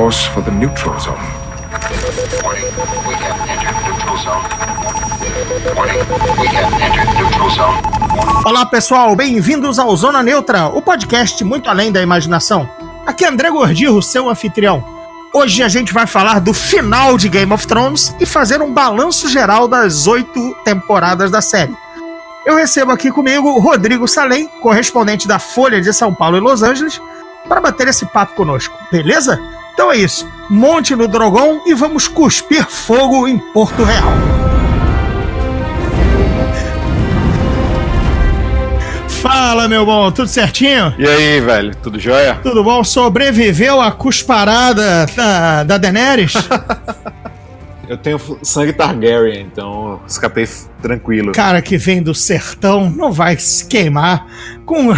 course for the neutral zone. Warning, we have entered neutral zone. Olá pessoal, bem-vindos ao Zona Neutra, o podcast muito além da imaginação. Aqui é André Gordirro, seu anfitrião. Hoje a gente vai falar do final de Game of Thrones e fazer um balanço geral das oito temporadas da série. Eu recebo aqui comigo Rodrigo Salem, correspondente da Folha de São Paulo e Los Angeles, para bater esse papo conosco, beleza? Então é isso, monte no Drogon e vamos cuspir fogo em Porto Real. Fala, meu bom, tudo certinho? E aí, velho, tudo jóia? Tudo bom? Sobreviveu à cusparada da, da Daenerys? Eu tenho sangue Targaryen, então escapei tranquilo. Cara que vem do sertão não vai se queimar com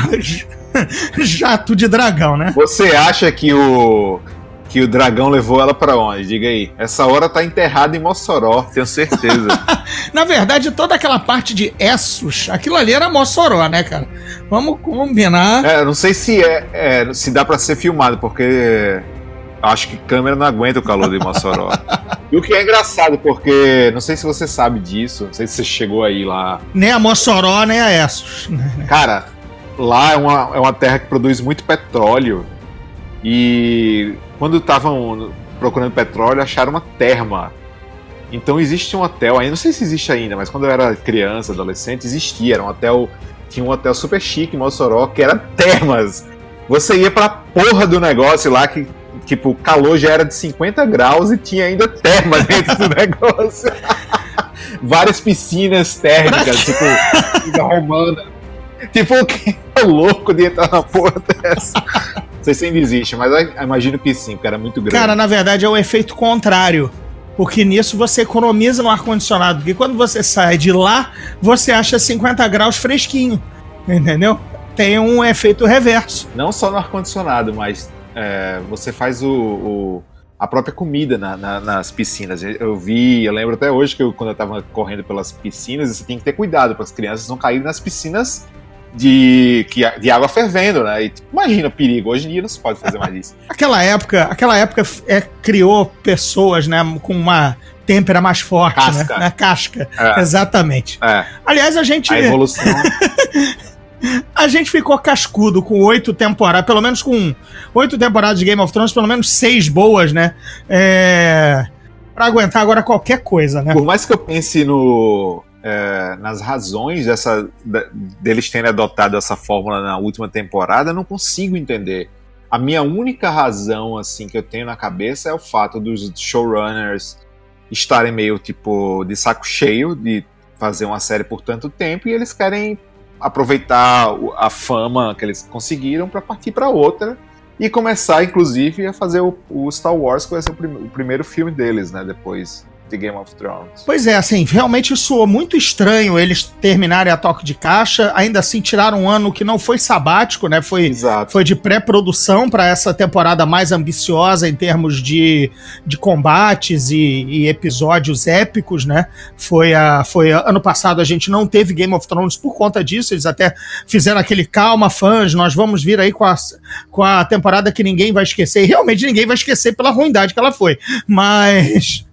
jato de dragão, né? Você acha que o que o dragão levou ela para onde? Diga aí. Essa hora tá enterrada em Mossoró, tenho certeza. Na verdade, toda aquela parte de Essos, aquilo ali era Mossoró, né, cara? Vamos combinar. É, não sei se é, é se dá para ser filmado, porque acho que câmera não aguenta o calor de Mossoró. e o que é engraçado, porque não sei se você sabe disso, não sei se você chegou aí lá. Nem a Mossoró, nem a Essos. Cara, lá é uma, é uma terra que produz muito petróleo. E quando estavam procurando petróleo, acharam uma terma. Então existe um hotel, ainda não sei se existe ainda, mas quando eu era criança, adolescente, existia. Era um hotel, tinha um hotel super chique em Mossoró, que era termas. Você ia pra porra do negócio lá, que tipo, o calor já era de 50 graus e tinha ainda terma dentro do negócio. Várias piscinas térmicas, tipo, romana. Tipo, que é louco de entrar na porra dessa. Não sei se ainda existe, mas eu imagino que sim, porque era muito grande. Cara, na verdade é o efeito contrário. Porque nisso você economiza no ar-condicionado. Porque quando você sai de lá, você acha 50 graus fresquinho. Entendeu? Tem um efeito reverso. Não só no ar-condicionado, mas é, você faz o, o, a própria comida na, na, nas piscinas. Eu vi, eu lembro até hoje que eu, quando eu tava correndo pelas piscinas, você tem que ter cuidado para as crianças não caírem nas piscinas de, de água fervendo, né? E, tipo, imagina o perigo. Hoje em dia não se pode fazer mais isso. aquela época, aquela época é, criou pessoas, né, com uma têmpera mais forte, Casca. né? Na casca. É. Exatamente. É, Aliás, a gente a evolução. a gente ficou cascudo com oito temporadas, pelo menos com oito temporadas de Game of Thrones, pelo menos seis boas, né? É, pra aguentar agora qualquer coisa, né? Por mais que eu pense no, é, nas razões dessa, deles terem adotado essa fórmula na última temporada, não consigo entender. A minha única razão assim que eu tenho na cabeça é o fato dos showrunners estarem meio tipo de saco cheio de fazer uma série por tanto tempo e eles querem aproveitar a fama que eles conseguiram para partir para outra e começar inclusive a fazer o, o Star Wars que vai ser o, prim- o primeiro filme deles, né, depois de Game of Thrones. Pois é, assim, realmente soou muito estranho eles terminarem a toque de caixa, ainda assim tiraram um ano que não foi sabático, né? Foi Exato. foi de pré-produção para essa temporada mais ambiciosa em termos de, de combates e, e episódios épicos, né? Foi, a, foi a- ano passado a gente não teve Game of Thrones por conta disso, eles até fizeram aquele calma, fãs, nós vamos vir aí com a, com a temporada que ninguém vai esquecer, e realmente ninguém vai esquecer pela ruindade que ela foi, mas.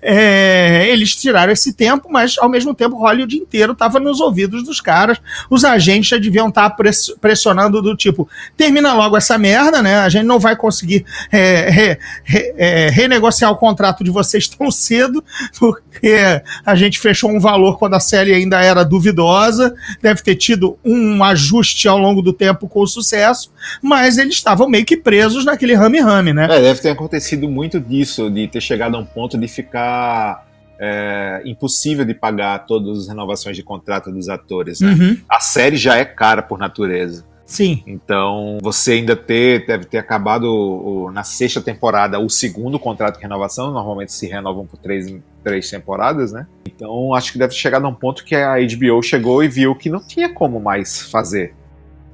É, eles tiraram esse tempo, mas ao mesmo tempo Hollywood inteiro estava nos ouvidos dos caras. Os agentes já deviam estar press- pressionando do tipo: termina logo essa merda, né? A gente não vai conseguir é, re- re- é, renegociar o contrato de vocês tão cedo, porque a gente fechou um valor quando a série ainda era duvidosa. Deve ter tido um ajuste ao longo do tempo com sucesso, mas eles estavam meio que presos naquele rame-rame, né? É, deve ter acontecido muito disso, de ter chegado a um ponto de ficar é, impossível de pagar todas as renovações de contrato dos atores. Né? Uhum, A série já é cara por natureza. sim. Então, você ainda ter, deve ter acabado o- na sexta temporada o segundo contrato de renovação. Normalmente se renovam por três, três temporadas, né? Então, acho que deve ter chegado a um ponto que a HBO chegou e viu que não tinha como mais fazer.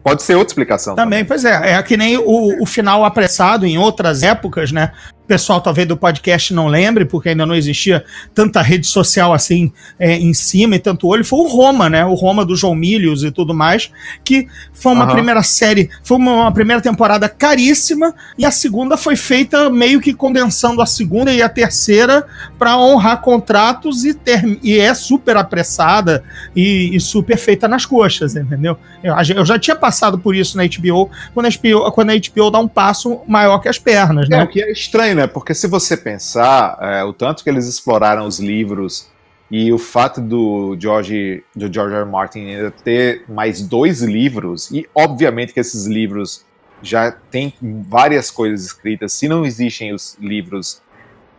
Pode ser outra explicação. Também, pois é. É que nem o, o final apressado em outras épocas, né? Pessoal talvez do podcast não lembre, porque ainda não existia tanta rede social assim é, em cima e tanto olho, foi o Roma, né? O Roma do João Milhos e tudo mais, que foi uma uhum. primeira série, foi uma, uma, primeira temporada caríssima e a segunda foi feita meio que condensando a segunda e a terceira para honrar contratos e, ter, e é super apressada e, e, super feita nas coxas, entendeu? Eu, eu, já tinha passado por isso na HBO quando a HBO, quando a HBO dá um passo maior que as pernas, né? É, o que é estranho, né? Porque se você pensar, é, o tanto que eles exploraram os livros e o fato do George, do George R. R. Martin ainda ter mais dois livros, e obviamente que esses livros já tem várias coisas escritas, se não existem os livros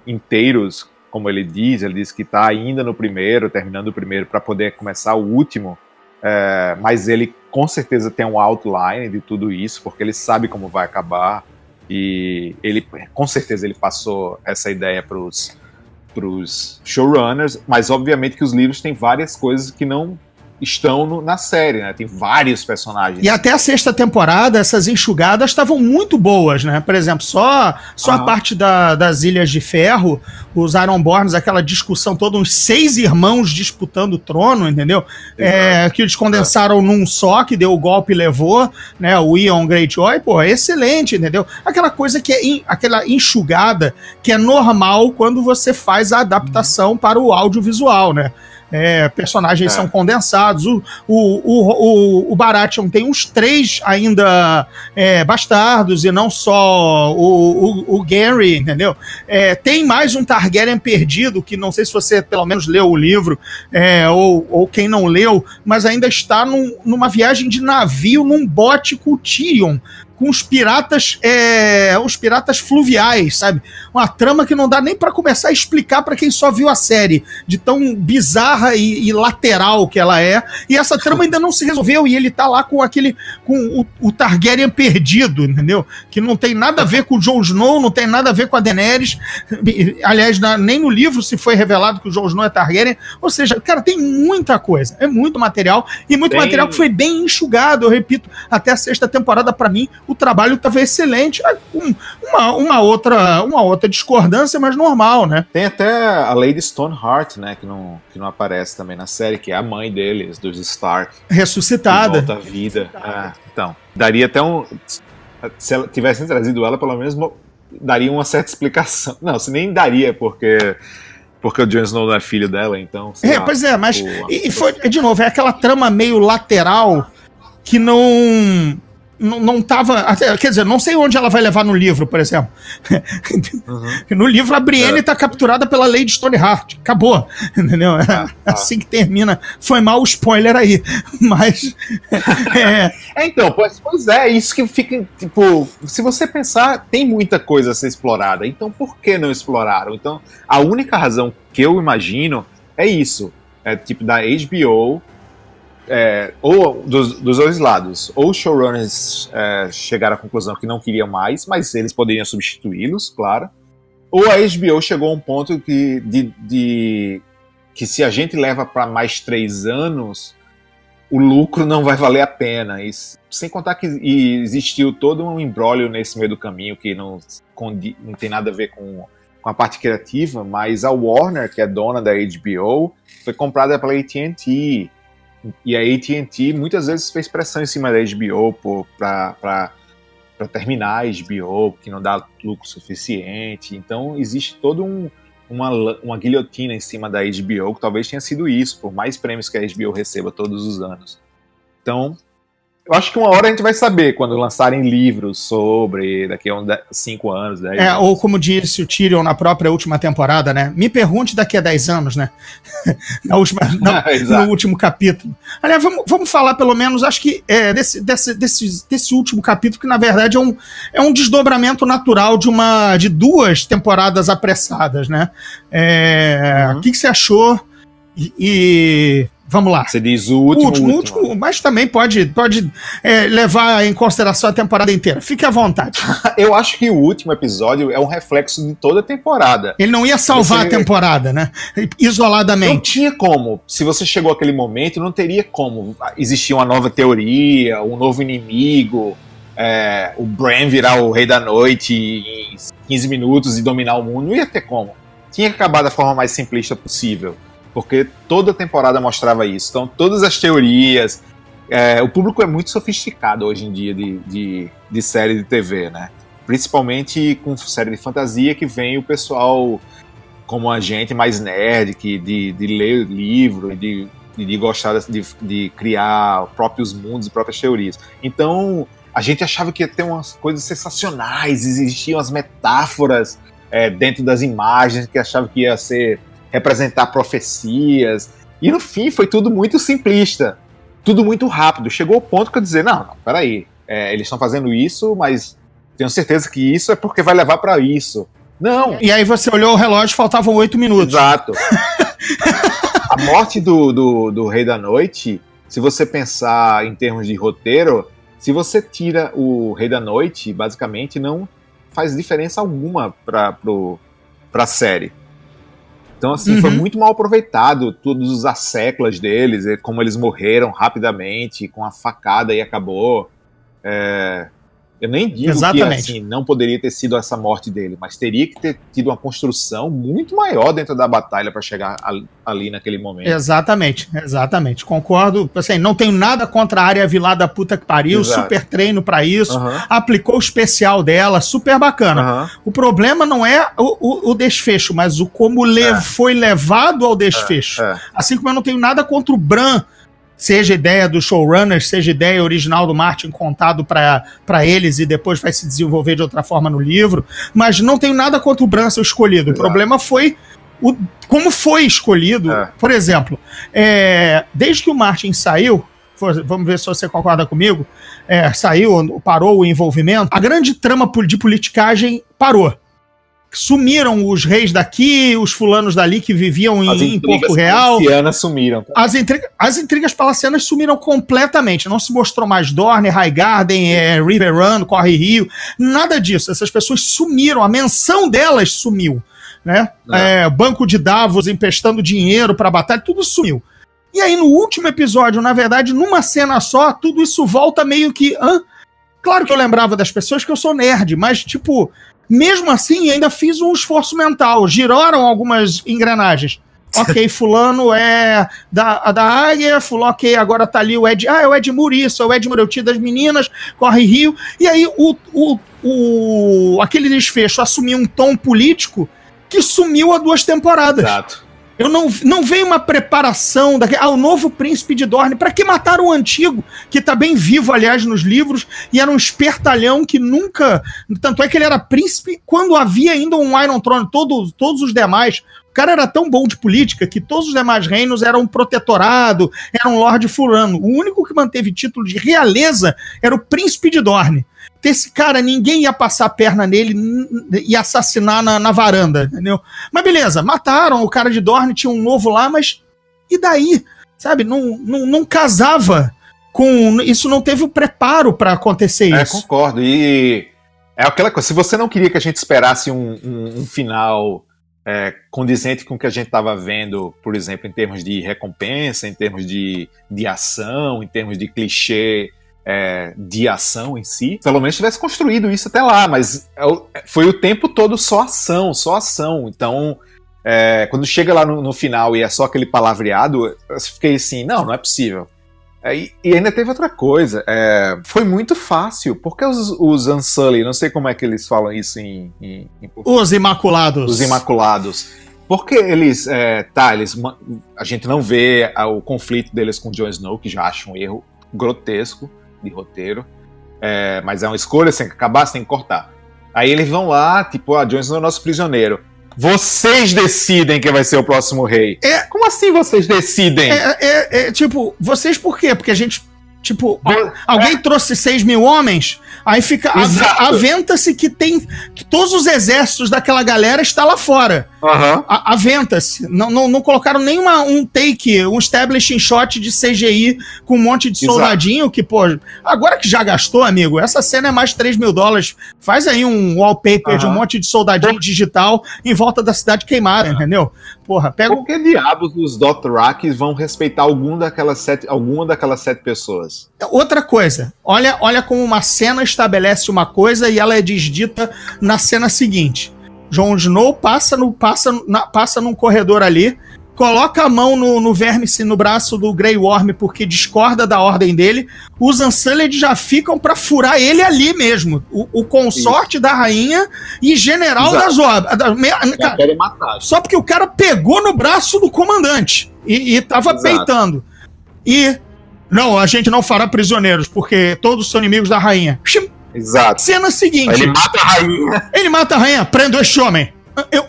inteiros, como ele diz, ele diz que está ainda no primeiro, terminando o primeiro, para poder começar o último, é, mas ele com certeza tem um outline de tudo isso, porque ele sabe como vai acabar. E ele, com certeza, ele passou essa ideia para os showrunners, mas obviamente que os livros têm várias coisas que não estão no, na série, né? Tem vários personagens. E até a sexta temporada, essas enxugadas estavam muito boas, né? Por exemplo, só, só a parte da, das Ilhas de Ferro, os Ironborns, aquela discussão toda, uns seis irmãos disputando o trono, entendeu? É, que eles condensaram é. num só, que deu o golpe e levou, né? O Ion Greyjoy, pô, é excelente, entendeu? Aquela coisa que é in, aquela enxugada que é normal quando você faz a adaptação para o audiovisual, né? É, personagens é. são condensados. O, o, o, o, Baratheon tem uns três ainda é, bastardos e não só o, o, o Gary, entendeu? É, tem mais um Targaryen perdido, que não sei se você pelo menos leu o livro, é, ou, ou quem não leu, mas ainda está num, numa viagem de navio num bote com o Tyrion com os piratas, é, os piratas fluviais, sabe? Uma trama que não dá nem para começar a explicar para quem só viu a série, de tão bizarra e, e, lateral que ela é. E essa trama ainda não se resolveu e ele tá lá com aquele com o, o, Targaryen perdido, entendeu? Que não tem nada a ver com o Jon Snow, não tem nada a ver com a Daenerys. Aliás, na, nem no livro se foi revelado que o Jon Snow é Targaryen. Ou seja, cara, tem muita coisa, é muito material e muito bem... material que foi bem enxugado. Eu repito, até a sexta temporada para mim o trabalho estava excelente, com uma, uma, outra, uma outra discordância, mas normal, né? Tem até a Lady Stoneheart, né, que não, que não aparece também na série, que é a mãe deles, dos Stark. Ressuscitada. volta à vida. Ah, então, daria até um... Se ela tivessem trazido ela, pelo menos daria uma certa explicação. Não, se nem daria, porque porque o Jon Snow não é filho dela, então. É, lá, pois é, mas. O... E foi, de novo, é aquela trama meio lateral que não não, não tava. Quer dizer, não sei onde ela vai levar no livro, por exemplo. Uhum. No livro, a Brienne está é. capturada pela Lady Stoneheart. Acabou. Entendeu? É ah, ah. assim que termina. Foi mal o spoiler aí. Mas. é... é, então, pois, pois é, isso que fica. Tipo, se você pensar, tem muita coisa a ser explorada. Então, por que não exploraram? Então, a única razão que eu imagino é isso. É tipo da HBO é, ou dos, dos, dois lados, ou os showrunners é, chegaram à conclusão que não queriam mais, mas eles poderiam substituí-los, claro. Ou a HBO chegou a um ponto que, de, de que se a gente leva para mais três anos, o lucro não vai valer a pena. E, sem contar que existiu todo um embrólio nesse meio do caminho que não, não tem nada a ver com, com a parte criativa, mas a Warner, que é dona da HBO, foi comprada pela AT&T e a AT&T muitas vezes fez pressão em cima da HBO para terminar a HBO, que não dá lucro suficiente. Então existe todo um, uma, uma guilhotina em cima da HBO, que talvez tenha sido isso, por mais prêmios que a HBO receba todos os anos. Então, eu acho que uma hora a gente vai saber quando lançarem livros sobre daqui a uns 5 anos, 10 É, anos. ou como disse o Tyrion na própria última temporada, né? Me pergunte daqui a 10 anos, né? na última, no, no último capítulo. Aliás, vamos, vamos falar pelo menos, acho que é, desse, desse, desse, desse último capítulo, que na verdade é um, é um desdobramento natural de uma de duas temporadas apressadas, né? É, uhum. O que, que você achou? e, e Vamos lá. Você diz o último. O último, último. último mas também pode, pode é, levar em consideração a temporada inteira. Fique à vontade. Eu acho que o último episódio é um reflexo de toda a temporada. Ele não ia salvar você... a temporada, né? Isoladamente. Não tinha como. Se você chegou àquele momento, não teria como existir uma nova teoria, um novo inimigo. é, o Bran virar o rei da noite em 15 minutos e dominar o mundo. Não ia ter como. Tinha que acabar da forma mais simplista possível. Porque toda temporada mostrava isso. Então, todas as teorias. É, o público é muito sofisticado hoje em dia de, de, de série de TV, né? Principalmente com série de fantasia que vem o pessoal como a gente mais nerd, que de, de ler livro, de, de gostar de, de criar próprios mundos e próprias teorias. Então, a gente achava que ia ter umas coisas sensacionais, existiam as metáforas é, dentro das imagens, que achava que ia ser representar profecias. E no fim foi tudo muito simplista, tudo muito rápido. Chegou ao ponto que eu dizer, não, não peraí, é, eles estão fazendo isso, mas tenho certeza que isso é porque vai levar para isso. Não. E aí você olhou o relógio, faltavam oito minutos. Exato. a morte do, do, do Rei da Noite, se você pensar em termos de roteiro, se você tira o Rei da Noite, basicamente não faz diferença alguma para a série. Então, assim, uhum. foi muito mal aproveitado todos os asseclas deles, como eles morreram rapidamente, com a facada e acabou. É, eu nem digo Exatamente. que assim, não poderia ter sido essa morte dele, mas teria que ter tido uma construção muito maior dentro da batalha para chegar ali naquele momento. Exatamente, exatamente. Concordo. Assim, não tenho nada contra a área vilá da puta que pariu, Exato. super treino para isso, uhum. aplicou o especial dela, super bacana. Uhum. O problema não é o, o, o desfecho, mas o como é. foi levado ao desfecho. É. É. Assim como eu não tenho nada contra o Bran seja ideia do showrunner, seja ideia original do Martin contado para eles e depois vai se desenvolver de outra forma no livro, mas não tenho nada contra o Bran ser escolhido. Exato. O problema foi o, como foi escolhido. É. Por exemplo, é, desde que o Martin saiu, vamos ver se você concorda comigo, é, saiu, parou o envolvimento, a grande trama de politicagem parou sumiram os reis daqui, os fulanos dali que viviam em, em Porto Real. As sumiram. As, intriga, as intrigas palacianas sumiram completamente. Não se mostrou mais Dorne, Highgarden, é, River Run, Corre Rio, nada disso. Essas pessoas sumiram, a menção delas sumiu. Né? É, banco de Davos empestando dinheiro para batalha, tudo sumiu. E aí, no último episódio, na verdade, numa cena só, tudo isso volta meio que. Hã? Claro que eu lembrava das pessoas que eu sou nerd, mas, tipo, mesmo assim, ainda fiz um esforço mental. Giraram algumas engrenagens. Ok, fulano é da, da águia, fulano, ok, agora tá ali o Ed. Ah, é o Ed Muriço, é o Ed Mureuti das meninas, corre Rio. E aí o, o, o, aquele desfecho assumiu um tom político que sumiu há duas temporadas. Exato. Eu não, não veio uma preparação daquele. Ah, o novo príncipe de Dorne. Para que matar o antigo, que tá bem vivo, aliás, nos livros, e era um espertalhão que nunca. Tanto é que ele era príncipe quando havia ainda um Iron Throne, todo, todos os demais. O cara era tão bom de política que todos os demais reinos eram um protetorado, eram um Lorde Fulano. O único que manteve título de realeza era o príncipe de Dorne esse cara, ninguém ia passar a perna nele e assassinar na, na, varanda, entendeu? Mas beleza, mataram, o cara de Dorne tinha um novo lá, mas e daí? Sabe, não, não, não casava com. Isso não teve o preparo para acontecer é, isso. É, concordo. E é aquela coisa, se você não queria que a gente esperasse um, um, um final é, condizente com o que a gente estava vendo, por exemplo, em termos de recompensa, em termos de, de ação, em termos de clichê é, de ação em si, pelo menos tivesse construído isso até lá, mas é foi o tempo todo só ação, só ação. Então, é, quando chega lá no, no, final e é só aquele palavreado, eu fiquei assim, não, não é possível. É, e, e, ainda teve outra coisa, é, foi muito fácil, porque os, os Unsully, não sei como é que eles falam isso em, em, em Os Imaculados. Os Imaculados. Porque eles, é, tá, eles, a gente não vê o conflito deles com Jon Snow, que já acho um erro grotesco de roteiro. É, mas é uma escolha, sem acabar, sem cortar. Aí eles vão lá, tipo, a ah, Jon Snow é nosso prisioneiro. Vocês decidem quem vai ser o próximo rei. É, Como assim vocês decidem? É, é, é tipo, vocês por quê? Porque a gente Tipo, alguém trouxe 6 mil homens, aí fica. Aventa-se que tem. que todos os exércitos daquela galera está lá fora. A- Aventa-se. Não, não, não colocaram nenhuma um take, um establishing shot de CGI com um monte de Exato. soldadinho que, pô, agora que já gastou, amigo, essa cena é mais 3 mil dólares. Faz aí um wallpaper de um monte de soldadinho digital em volta da cidade queimada, entendeu? Porra, pega Por que diabos os Dothrakis vão respeitar algum daquelas sete, alguma daquelas sete pessoas? Outra coisa, olha, olha como uma cena estabelece uma coisa e ela é desdita na cena seguinte. Jon Snow passa, no, passa, na- passa num corredor ali, coloca a mão no, no vértice no braço do Grey Worm porque discorda da ordem dele. Os Unsullied já ficam pra furar ele ali mesmo. O, o consorte da rainha e general Exato. das obras. da- me- cara, querem matar. só porque o cara pegou no braço do comandante e, e tava Exato. peitando. E. Não, a gente não fará prisioneiros, porque todos são inimigos da rainha. Shim, Exato. Cena seguinte: Ele ele, mata a rainha. mata a rainha, prendo este homem. Eu-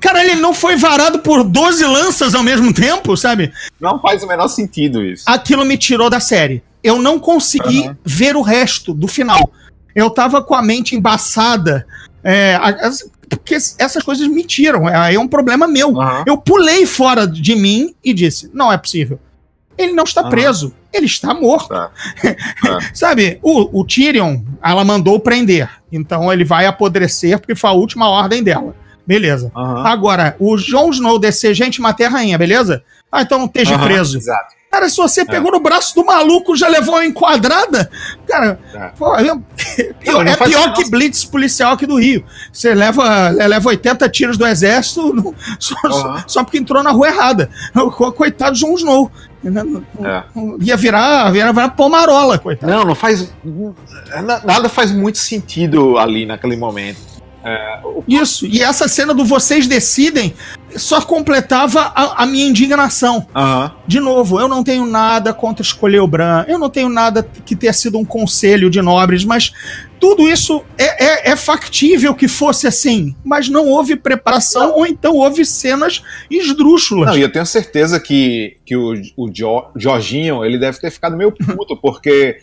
Cara, ele não foi varado por 12 lanças ao mesmo tempo, sabe? Não faz o menor sentido isso. Aquilo me tirou da série. Eu não consegui Aham. ver o resto do final. Eu tava com a mente embaçada. É, porque essas coisas me tiram. É, é um problema meu. Aham. Eu pulei fora de mim e disse: não é possível. Ele não está Aham. preso, ele está morto. Tá. Sabe, o, o Tyrion, ela mandou prender. Então ele vai apodrecer porque foi a última ordem dela. Beleza. Agora, o Jon Snow descer, gente, matei a rainha, beleza? Ah, então não esteja preso. Exato. Cara, se você pegou no braço do maluco, já levou uma enquadrada, cara, É. pô, é, pior, não é pior menor que blitz policial aqui do Rio. Você leva, leva 80 tiros do exército não- só, só- Aham. só porque entrou na rua errada. Co- Coitado de Jon Snow. É. Ia virar, virar, virar pomarola, coitado. Não, não faz. na- Nada faz muito sentido ali naquele momento. Isso, e essa cena do vocês decidem só completava a, a minha indignação. Aham. De novo, eu não tenho nada contra escolher o Bran, eu não tenho nada que ter sido um conselho de nobres, mas tudo isso é, é, é factível que fosse assim, mas não houve preparação ou então houve cenas esdrúxulas. Não, e eu tenho certeza que, que o, o Jo- Jorginho ele deve ter ficado meio puto, porque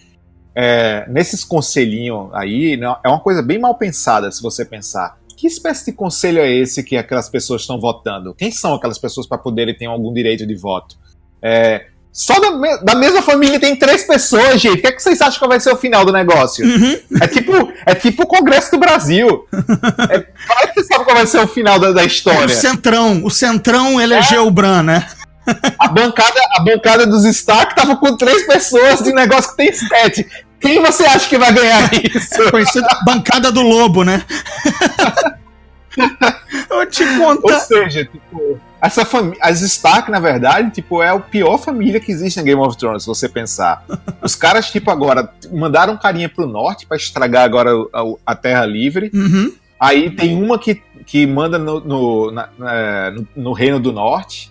é, nesses conselhinhos aí né, é uma coisa bem mal pensada, se você pensar. Que espécie de conselho é esse que aquelas pessoas estão votando? Quem são aquelas pessoas para poderem ter algum direito de voto? É, só da, me- da mesma família tem três pessoas, gente. O que, é que vocês acham que vai ser o final do negócio? Uhum. É tipo, é tipo o Congresso do Brasil. É, como é que você sabe qual vai ser o final da, da É, o história? Centrão, o Centrão elegeu o Bran, né? A bancada, a bancada dos Stark tava com três pessoas de um negócio que tem sete. Quem você acha que vai ganhar isso? Conhecido bancada do Lobo, né? eu te Ou contar. seja, tipo, essa família, as Stark, na verdade, tipo, é a pior família que existe em Game of Thrones, se você pensar. Os caras, tipo, agora mandaram um carinha pro norte pra estragar agora a, a Terra Livre. Uhum. Aí tem uma que, que manda no, no, na- na- no- no Reino do Norte.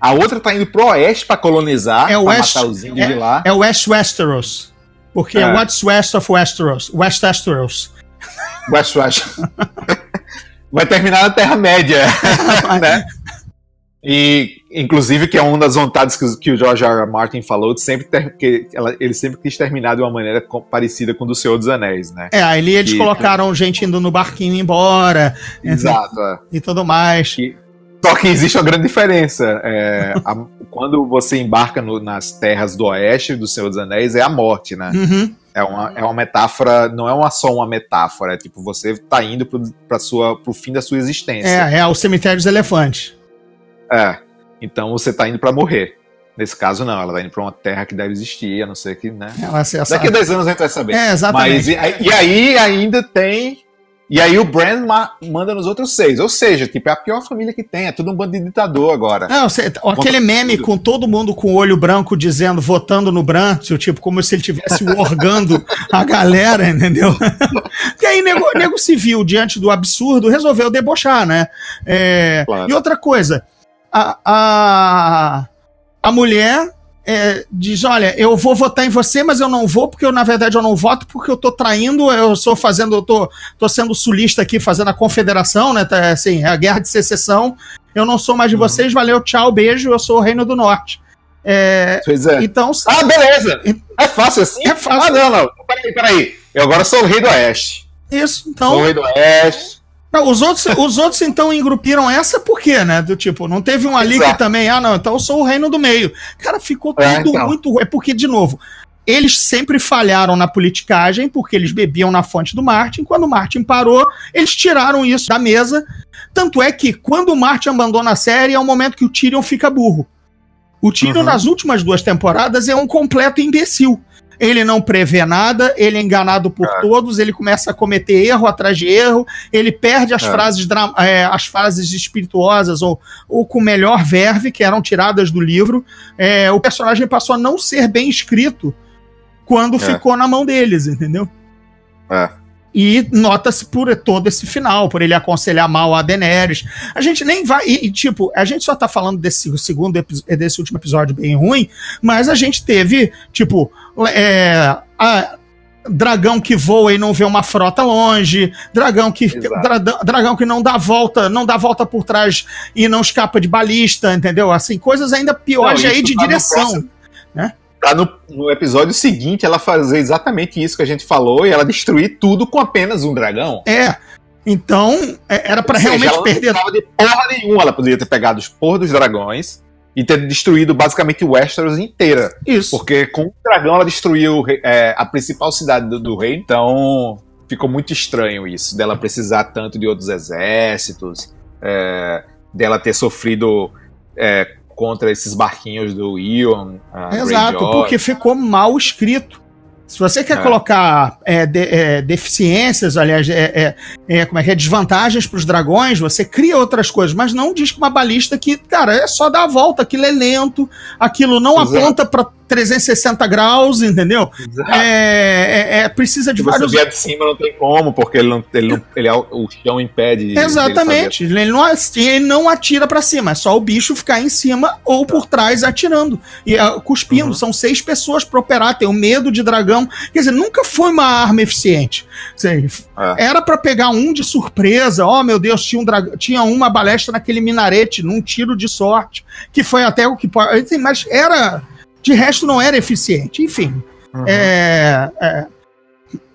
A outra tá indo pro oeste pra colonizar, É o oeste- matar os índios de lá. É o West Westeros. Porque É. what's west of Westeros? West Westeros. West West. Vai terminar na Terra-média, né? E, inclusive, que é uma das vontades que, o- que o George R. R. Martin falou, de sempre ter, que ela- ele sempre quis terminar de uma maneira com- parecida com o do Senhor dos Anéis, né? É, ali eles Que- colocaram gente indo no barquinho embora Exato. é. e tudo mais. Só que existe uma grande diferença. é, a- quando você embarca no- nas terras do oeste do Senhor dos Anéis, é a morte, né? Uhum. É uma, é uma metáfora, não é uma, só uma metáfora, é tipo, você tá indo pro, pra sua, pro fim da sua existência. É, é o cemitério dos elefantes. É. Então você tá indo pra morrer. Nesse caso, não. Ela tá indo pra uma terra que deve existir, a não ser que, né? Ela, essa, Daqui a 10 anos a gente vai saber. É, exatamente. Mas, e, e aí ainda tem. E aí o Brand ma- manda nos outros seis. Ou seja, tipo, é a pior família que tem. É tudo um bando de ditador agora. Não, você- aquele meme tudo. com todo mundo com o olho branco dizendo, votando no Bran, tipo, como se ele estivesse orgando a galera, entendeu? e aí, nego, nego civil, diante do absurdo, resolveu debochar, né? É, Claro. E outra coisa, a, a, a mulher é, diz: Olha, eu vou votar em você, mas eu não vou, porque eu, na verdade, eu não voto porque eu tô traindo, eu sou fazendo, eu tô, tô sendo sulista aqui, fazendo a confederação, né? Tá, assim, a guerra de secessão. Eu não sou mais de Uhum. vocês, valeu, tchau, beijo, eu sou o Reino do Norte. É, Pois é. então, Ah, beleza! É fácil assim? É fácil. Ah, não, não. Peraí, peraí. Eu agora sou o rei do oeste. isso, Sou o então, rei do oeste. Não, os, outros, os outros então engrupiram essa por quê, né? Do tipo, não teve um ali Exato. que também, ah, não, então eu sou o reino do meio. Cara, ficou tudo É, então. muito. É porque, de novo, eles sempre falharam na politicagem, porque eles bebiam na fonte do Martin. Quando o Martin parou, eles tiraram isso da mesa. Tanto é que quando o Martin abandona a série, é o momento que o Tyrion fica burro. O Tyrion, Uhum. nas últimas duas temporadas, é um completo imbecil. Ele não prevê nada, ele é enganado por É. todos, ele começa a cometer erro atrás de erro, ele perde as É. frases é, as frases espirituosas ou, ou com melhor verve, que eram tiradas do livro. É, o personagem passou a não ser bem escrito quando É. ficou na mão deles, entendeu? É. E nota-se por todo esse final, por ele aconselhar mal a Daenerys. A gente nem vai. E, e, tipo, a gente só tá falando desse segundo desse último episódio bem ruim, mas a gente teve, tipo, é, a- dragão que voa e não vê uma frota longe, dragão que dra- dragão que não dá volta, não dá volta por trás e não escapa de balista, entendeu? Assim, coisas ainda piores Não, aí de tá direção. próximo. Pra no, no episódio seguinte ela fazer exatamente isso que a gente falou e ela destruir tudo com apenas um dragão. É. Então, é- era seja, realmente ela não perder precisava de porra nenhuma. Ela poderia ter pegado os porra dos dragões e ter destruído basicamente Westeros inteira. isso. Porque com o dragão ela destruiu é, a principal cidade do, do reino. Então ficou muito estranho isso, dela precisar tanto de outros exércitos, é, dela ter sofrido é, contra esses barquinhos do Ion. Exato, porque ficou mal escrito. Se você quer É. colocar é, de- é, deficiências, aliás, é, é- é, como é que é, desvantagens para os dragões, você cria outras coisas, mas não diz que uma balista que, cara, é só dar a volta, aquilo é lento, aquilo não Exato. aponta para 360 graus, entendeu? É, é- é- precisa de Se você vários. vier de cima não tem como, porque ele não, ele não, ele, o chão impede. Exatamente, ele não, ele não atira pra cima, é só o bicho ficar em cima ou por trás atirando e ah, cuspindo. Uhum. São seis pessoas pra operar, tem o medo de dragão. Quer dizer, nunca foi uma arma eficiente. É. Era pra pegar um de surpresa. Oh, meu Deus, tinha, um drag... tinha uma balestra naquele minarete, num tiro de sorte, que foi até o que pode. Mas era. De resto, não era eficiente. Enfim. Uhum. É, é,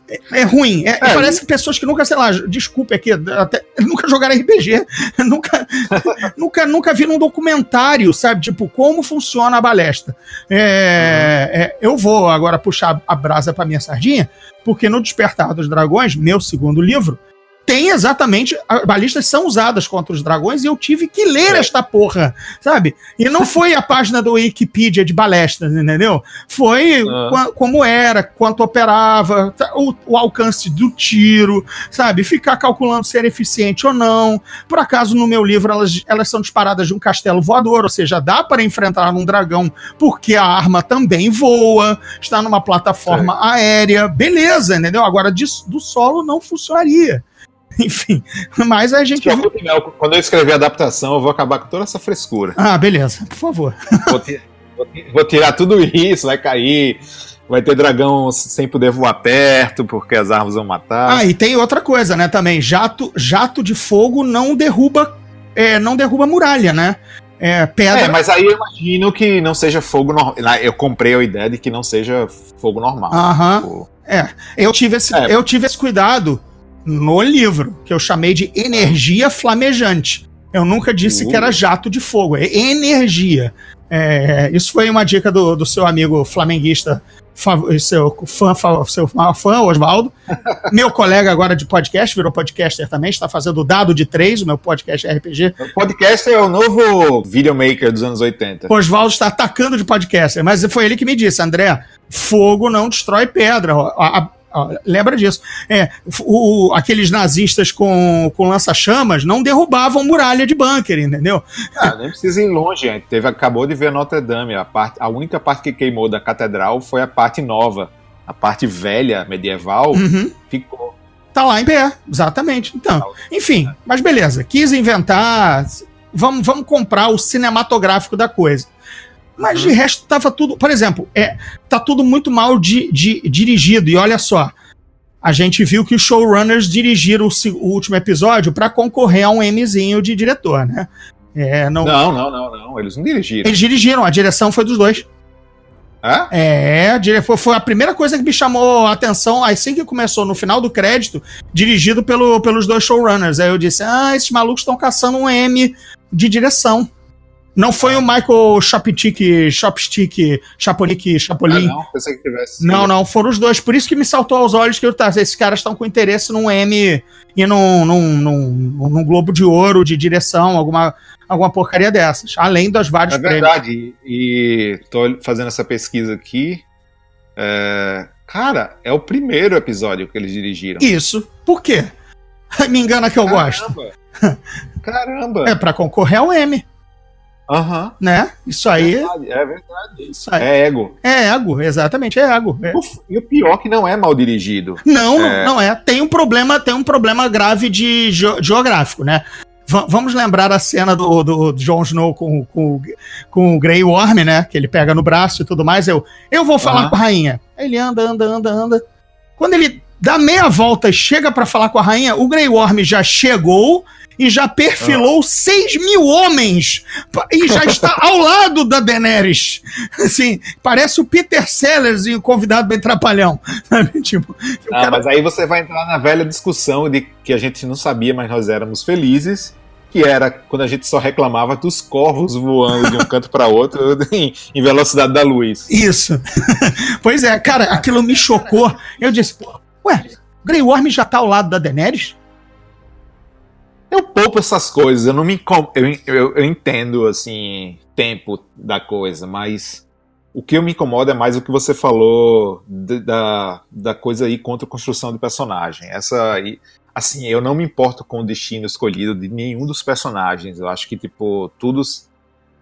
é- é ruim. É- É, parece pessoas que nunca, sei lá, desculpe aqui, até, nunca jogaram RPG, nunca, nunca, nunca viram um documentário, sabe? Tipo, como funciona a balestra. É, é, eu vou agora puxar a brasa pra minha sardinha, porque no Despertar dos Dragões, meu segundo livro, tem exatamente. As balistas são usadas contra os dragões e eu tive que ler É. esta porra, sabe? E não foi a página do Wikipedia de balestras, entendeu? Foi Ah. como era, quanto operava, tá, o, o alcance do tiro, sabe? Ficar calculando se era eficiente ou não. Por acaso, no meu livro, elas, elas são disparadas de um castelo voador, ou seja, dá para enfrentar um dragão porque a arma também voa, está numa plataforma aérea, beleza, entendeu? Agora, de- do solo não funcionaria. Enfim, mas a gente. preocupe, não. Quando eu escrever a adaptação, eu vou acabar com toda essa frescura. Ah, beleza, por favor. Vou, ti- vou ti- vou tirar tudo isso, vai cair. Vai ter dragão sem poder voar perto, porque as armas vão matar. Ah, e tem outra coisa, né, também. Jato, jato de fogo não derruba, é, não derruba muralha, né? É, pedra. É, mas aí eu imagino que não seja fogo normal. Eu comprei a ideia de que não seja fogo normal. Aham. Tipo, Eu tive, esse, É. eu tive esse cuidado no livro, que eu chamei de energia flamejante. Eu nunca disse Uh. que era jato de fogo, é energia. É, isso foi uma dica do, do seu amigo flamenguista, seu fã, seu fã Oswaldo. meu colega agora de podcast, virou podcaster também, está fazendo o Dado de Três, o meu podcast RPG. O podcast é o novo videomaker dos anos 80. O Oswaldo está atacando de podcaster, mas foi ele que me disse, André, fogo não destrói pedra. a- a- lembra disso. É, o- o- aqueles nazistas com, com lança-chamas não derrubavam muralha de bunker, entendeu? Ah, nem precisa ir longe, gente. Teve, acabou de ver Notre Dame. A, parte, a única parte que queimou da catedral foi a parte nova. A parte velha, medieval, Uhum. ficou. Tá lá em pé, exatamente. Então, enfim, mas beleza, quis inventar, vamos, vamos comprar o cinematográfico da coisa. Mas de resto tava tudo, por exemplo, é, tá tudo muito mal di- di- dirigido. E olha só, a gente viu que os showrunners dirigiram o, o último episódio para concorrer a um Mzinho de diretor, né? É, não, Não, não, não, não. Eles não dirigiram. Eles dirigiram, a direção foi dos dois. É, é foi, foi a primeira coisa que me chamou a atenção assim que começou, no final do crédito, dirigido pelo, pelos dois showrunners. Aí eu disse: Ah, esses malucos estão caçando um M de direção. Não foi o Michael Chopstick, Chopstick, Chapolik, Chapolin. Ah, não, pensei que tivesse. Não, não, foram os dois. Por isso que me saltou aos olhos que eu tá, esses caras estão com interesse num M e num, num, num, num Globo de Ouro de direção, alguma, alguma porcaria dessas. Além dos vários É prêmios. verdade. E tô fazendo essa pesquisa aqui. É, Cara, é o primeiro episódio que eles dirigiram. Isso. Por quê? Me engana que eu gosto. Caramba! Caramba! É pra concorrer ao M, Aham. né? Isso aí, Verdade, É verdade. isso aí. É ego. É ego, exatamente, é ego. É. E o pior que não é mal dirigido. Não, não- É. não é. Tem um problema, tem um problema grave de geo- geográfico, né? Va- vamos lembrar a cena do, do Jon Snow com, com, com o Grey Worm, né? Que ele pega no braço e tudo mais. Eu, eu vou falar Aham. com a rainha. Aí ele anda, anda, anda, anda. Quando ele dá meia volta e chega pra falar com a rainha, o Grey Worm já chegou e já perfilou 6 mil homens e já está ao lado da Daenerys. Assim, parece o Peter Sellers e o convidado bem trapalhão. Sabe? Tipo, Ah, cara- mas aí você vai entrar na velha discussão de que a gente não sabia, mas nós éramos felizes. Que era quando a gente só reclamava dos corvos voando de um canto para outro em, em velocidade da luz. Isso. pois é, cara, aquilo me chocou. Eu disse, ué, Grey Worm já tá ao lado da Daenerys? Eu poupo essas coisas, eu não me eu, eu, eu entendo assim tempo da coisa, mas o que me incomoda é mais o que você falou da, da coisa aí contra a construção de personagem. Essa aí, assim, eu não me importo com o destino escolhido de nenhum dos personagens. Eu acho que tipo tudo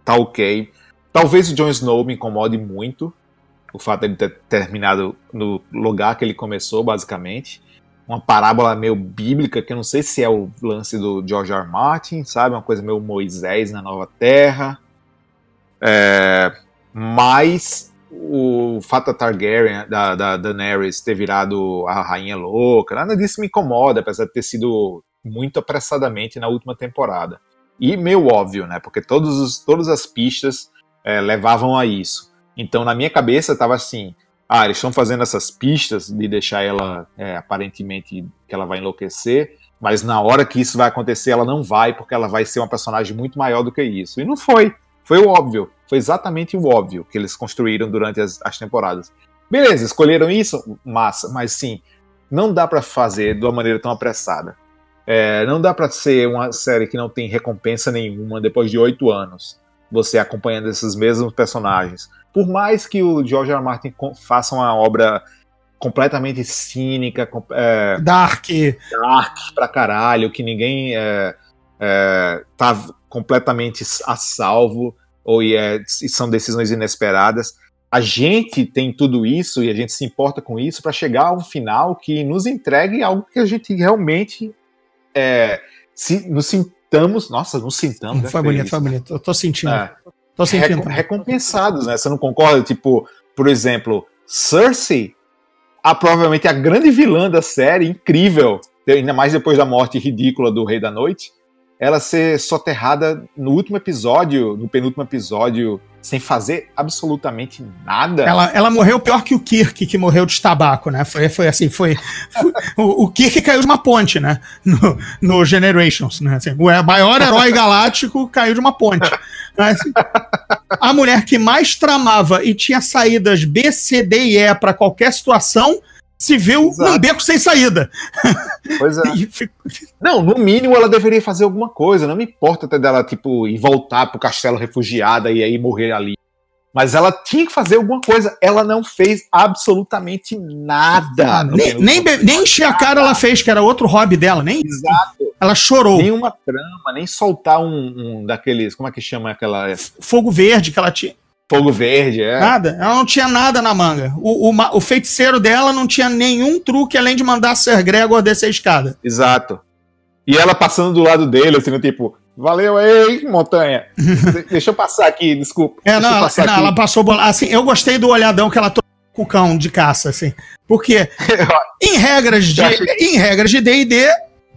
tá ok. Talvez o Jon Snow me incomode muito o fato de ele ter terminado no lugar que ele começou, basicamente uma parábola meio bíblica, que eu não sei se é o lance do George R. R. Martin, sabe? Uma coisa meio Moisés na Nova Terra. É, mas o fato da Targaryen, da, da Daenerys, ter virado a rainha louca, nada disso me incomoda, apesar de ter sido muito apressadamente na última temporada. E meio óbvio, né? Porque todos os, todas as pistas é, levavam a isso. Então, na minha cabeça, tava assim: ah, eles estão fazendo essas pistas de deixar ela é, aparentemente que ela vai enlouquecer, mas na hora que isso vai acontecer, ela não vai, porque ela vai ser uma personagem muito maior do que isso. E não foi. Foi o óbvio. Foi exatamente o óbvio que eles construíram durante as, as temporadas. Beleza, escolheram isso? Massa, mas sim, não dá pra fazer de uma maneira tão apressada. É, não dá pra ser uma série que não tem recompensa nenhuma depois de oito anos. Você acompanhando esses mesmos personagens por mais que o George R. R. Martin faça uma obra completamente cínica, com- é, Dark. dark pra caralho, que ninguém é, é, tá completamente a salvo, ou e, é, são decisões inesperadas. A gente tem tudo isso e a gente se importa com isso para chegar a um final que nos entregue algo que a gente realmente é, se, nos sintamos. Nossa, nos sintamos. é Foi feio bonito, foi bonito. Eu tô sentindo. É Tô sentindo. recom- recompensados, né? Você não concorda? Tipo, por exemplo, Cersei, a, provavelmente a grande vilã da série, incrível, ainda mais depois da morte ridícula do Rei da Noite, ela ser soterrada no último episódio, no penúltimo episódio, sem fazer absolutamente nada. Ela, ela morreu pior que o Kirk, que morreu de tabaco, né? Foi, foi assim, foi. foi- o, o Kirk caiu de uma ponte, né? No, no Generations, né? Assim, o maior herói galáctico caiu de uma ponte. Mas, a mulher que mais tramava e tinha saídas B, C, D e E pra qualquer situação se viu Exato. num beco sem saída. Pois é. Não, no mínimo ela deveria fazer alguma coisa. Não me importa até dela, tipo, ir voltar pro castelo refugiada e aí morrer ali. Mas ela tinha que fazer alguma coisa. Ela não fez absolutamente nada. Ah, nem, nem, nem encher a cara ela fez, que era outro hobby dela, nem Exato. Ela chorou. Nenhuma trama, nem soltar um, um daqueles. Como é que chama aquela. Fogo verde que ela tinha. Fogo verde, é. Nada. Ela não tinha nada na manga. O, o, o feiticeiro dela não tinha nenhum truque além de mandar Ser Gregor descer a escada. Exato. E ela passando do lado dele, assim, tipo, valeu aí, montanha. De- Deixa eu passar aqui, desculpa. É, não, ela, não, ela passou bola. Assim, eu gostei do olhadão que ela trocou com o cão de caça, assim. Porque, em regras de, em regras de D&D,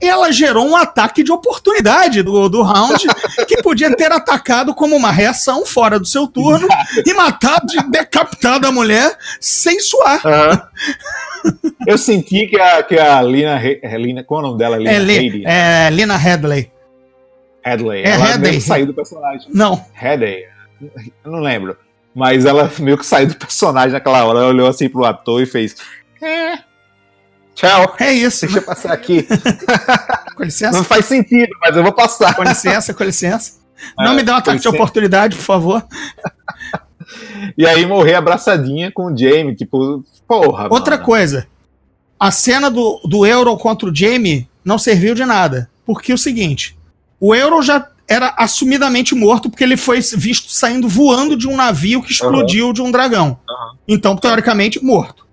ela gerou um ataque de oportunidade do, do round, que podia ter atacado como uma reação fora do seu turno e matado, decapitado a mulher sem suar. Uhum. Eu senti que a, que a Lina, Lina. Qual é o nome dela? Lina é, Li, é Lina Headley. Headley. É ela Headley. saiu do personagem. Não. Headley. Eu não lembro. Mas ela meio que saiu do personagem naquela hora. Ela olhou assim pro ator e fez. É. Tchau. É isso. Deixa eu passar aqui. com licença. Não faz sentido, mas eu vou passar. Com licença, com licença. Não é, me dá um ataque de oportunidade, por favor. e aí morrer abraçadinha com o Jamie, tipo, porra. Outra mano. coisa. A cena do, do Euro contra o Jamie não serviu de nada. Porque é o seguinte: o Euro já era assumidamente morto porque ele foi visto saindo voando de um navio que explodiu uhum. de um dragão. Uhum. Então, teoricamente, morto.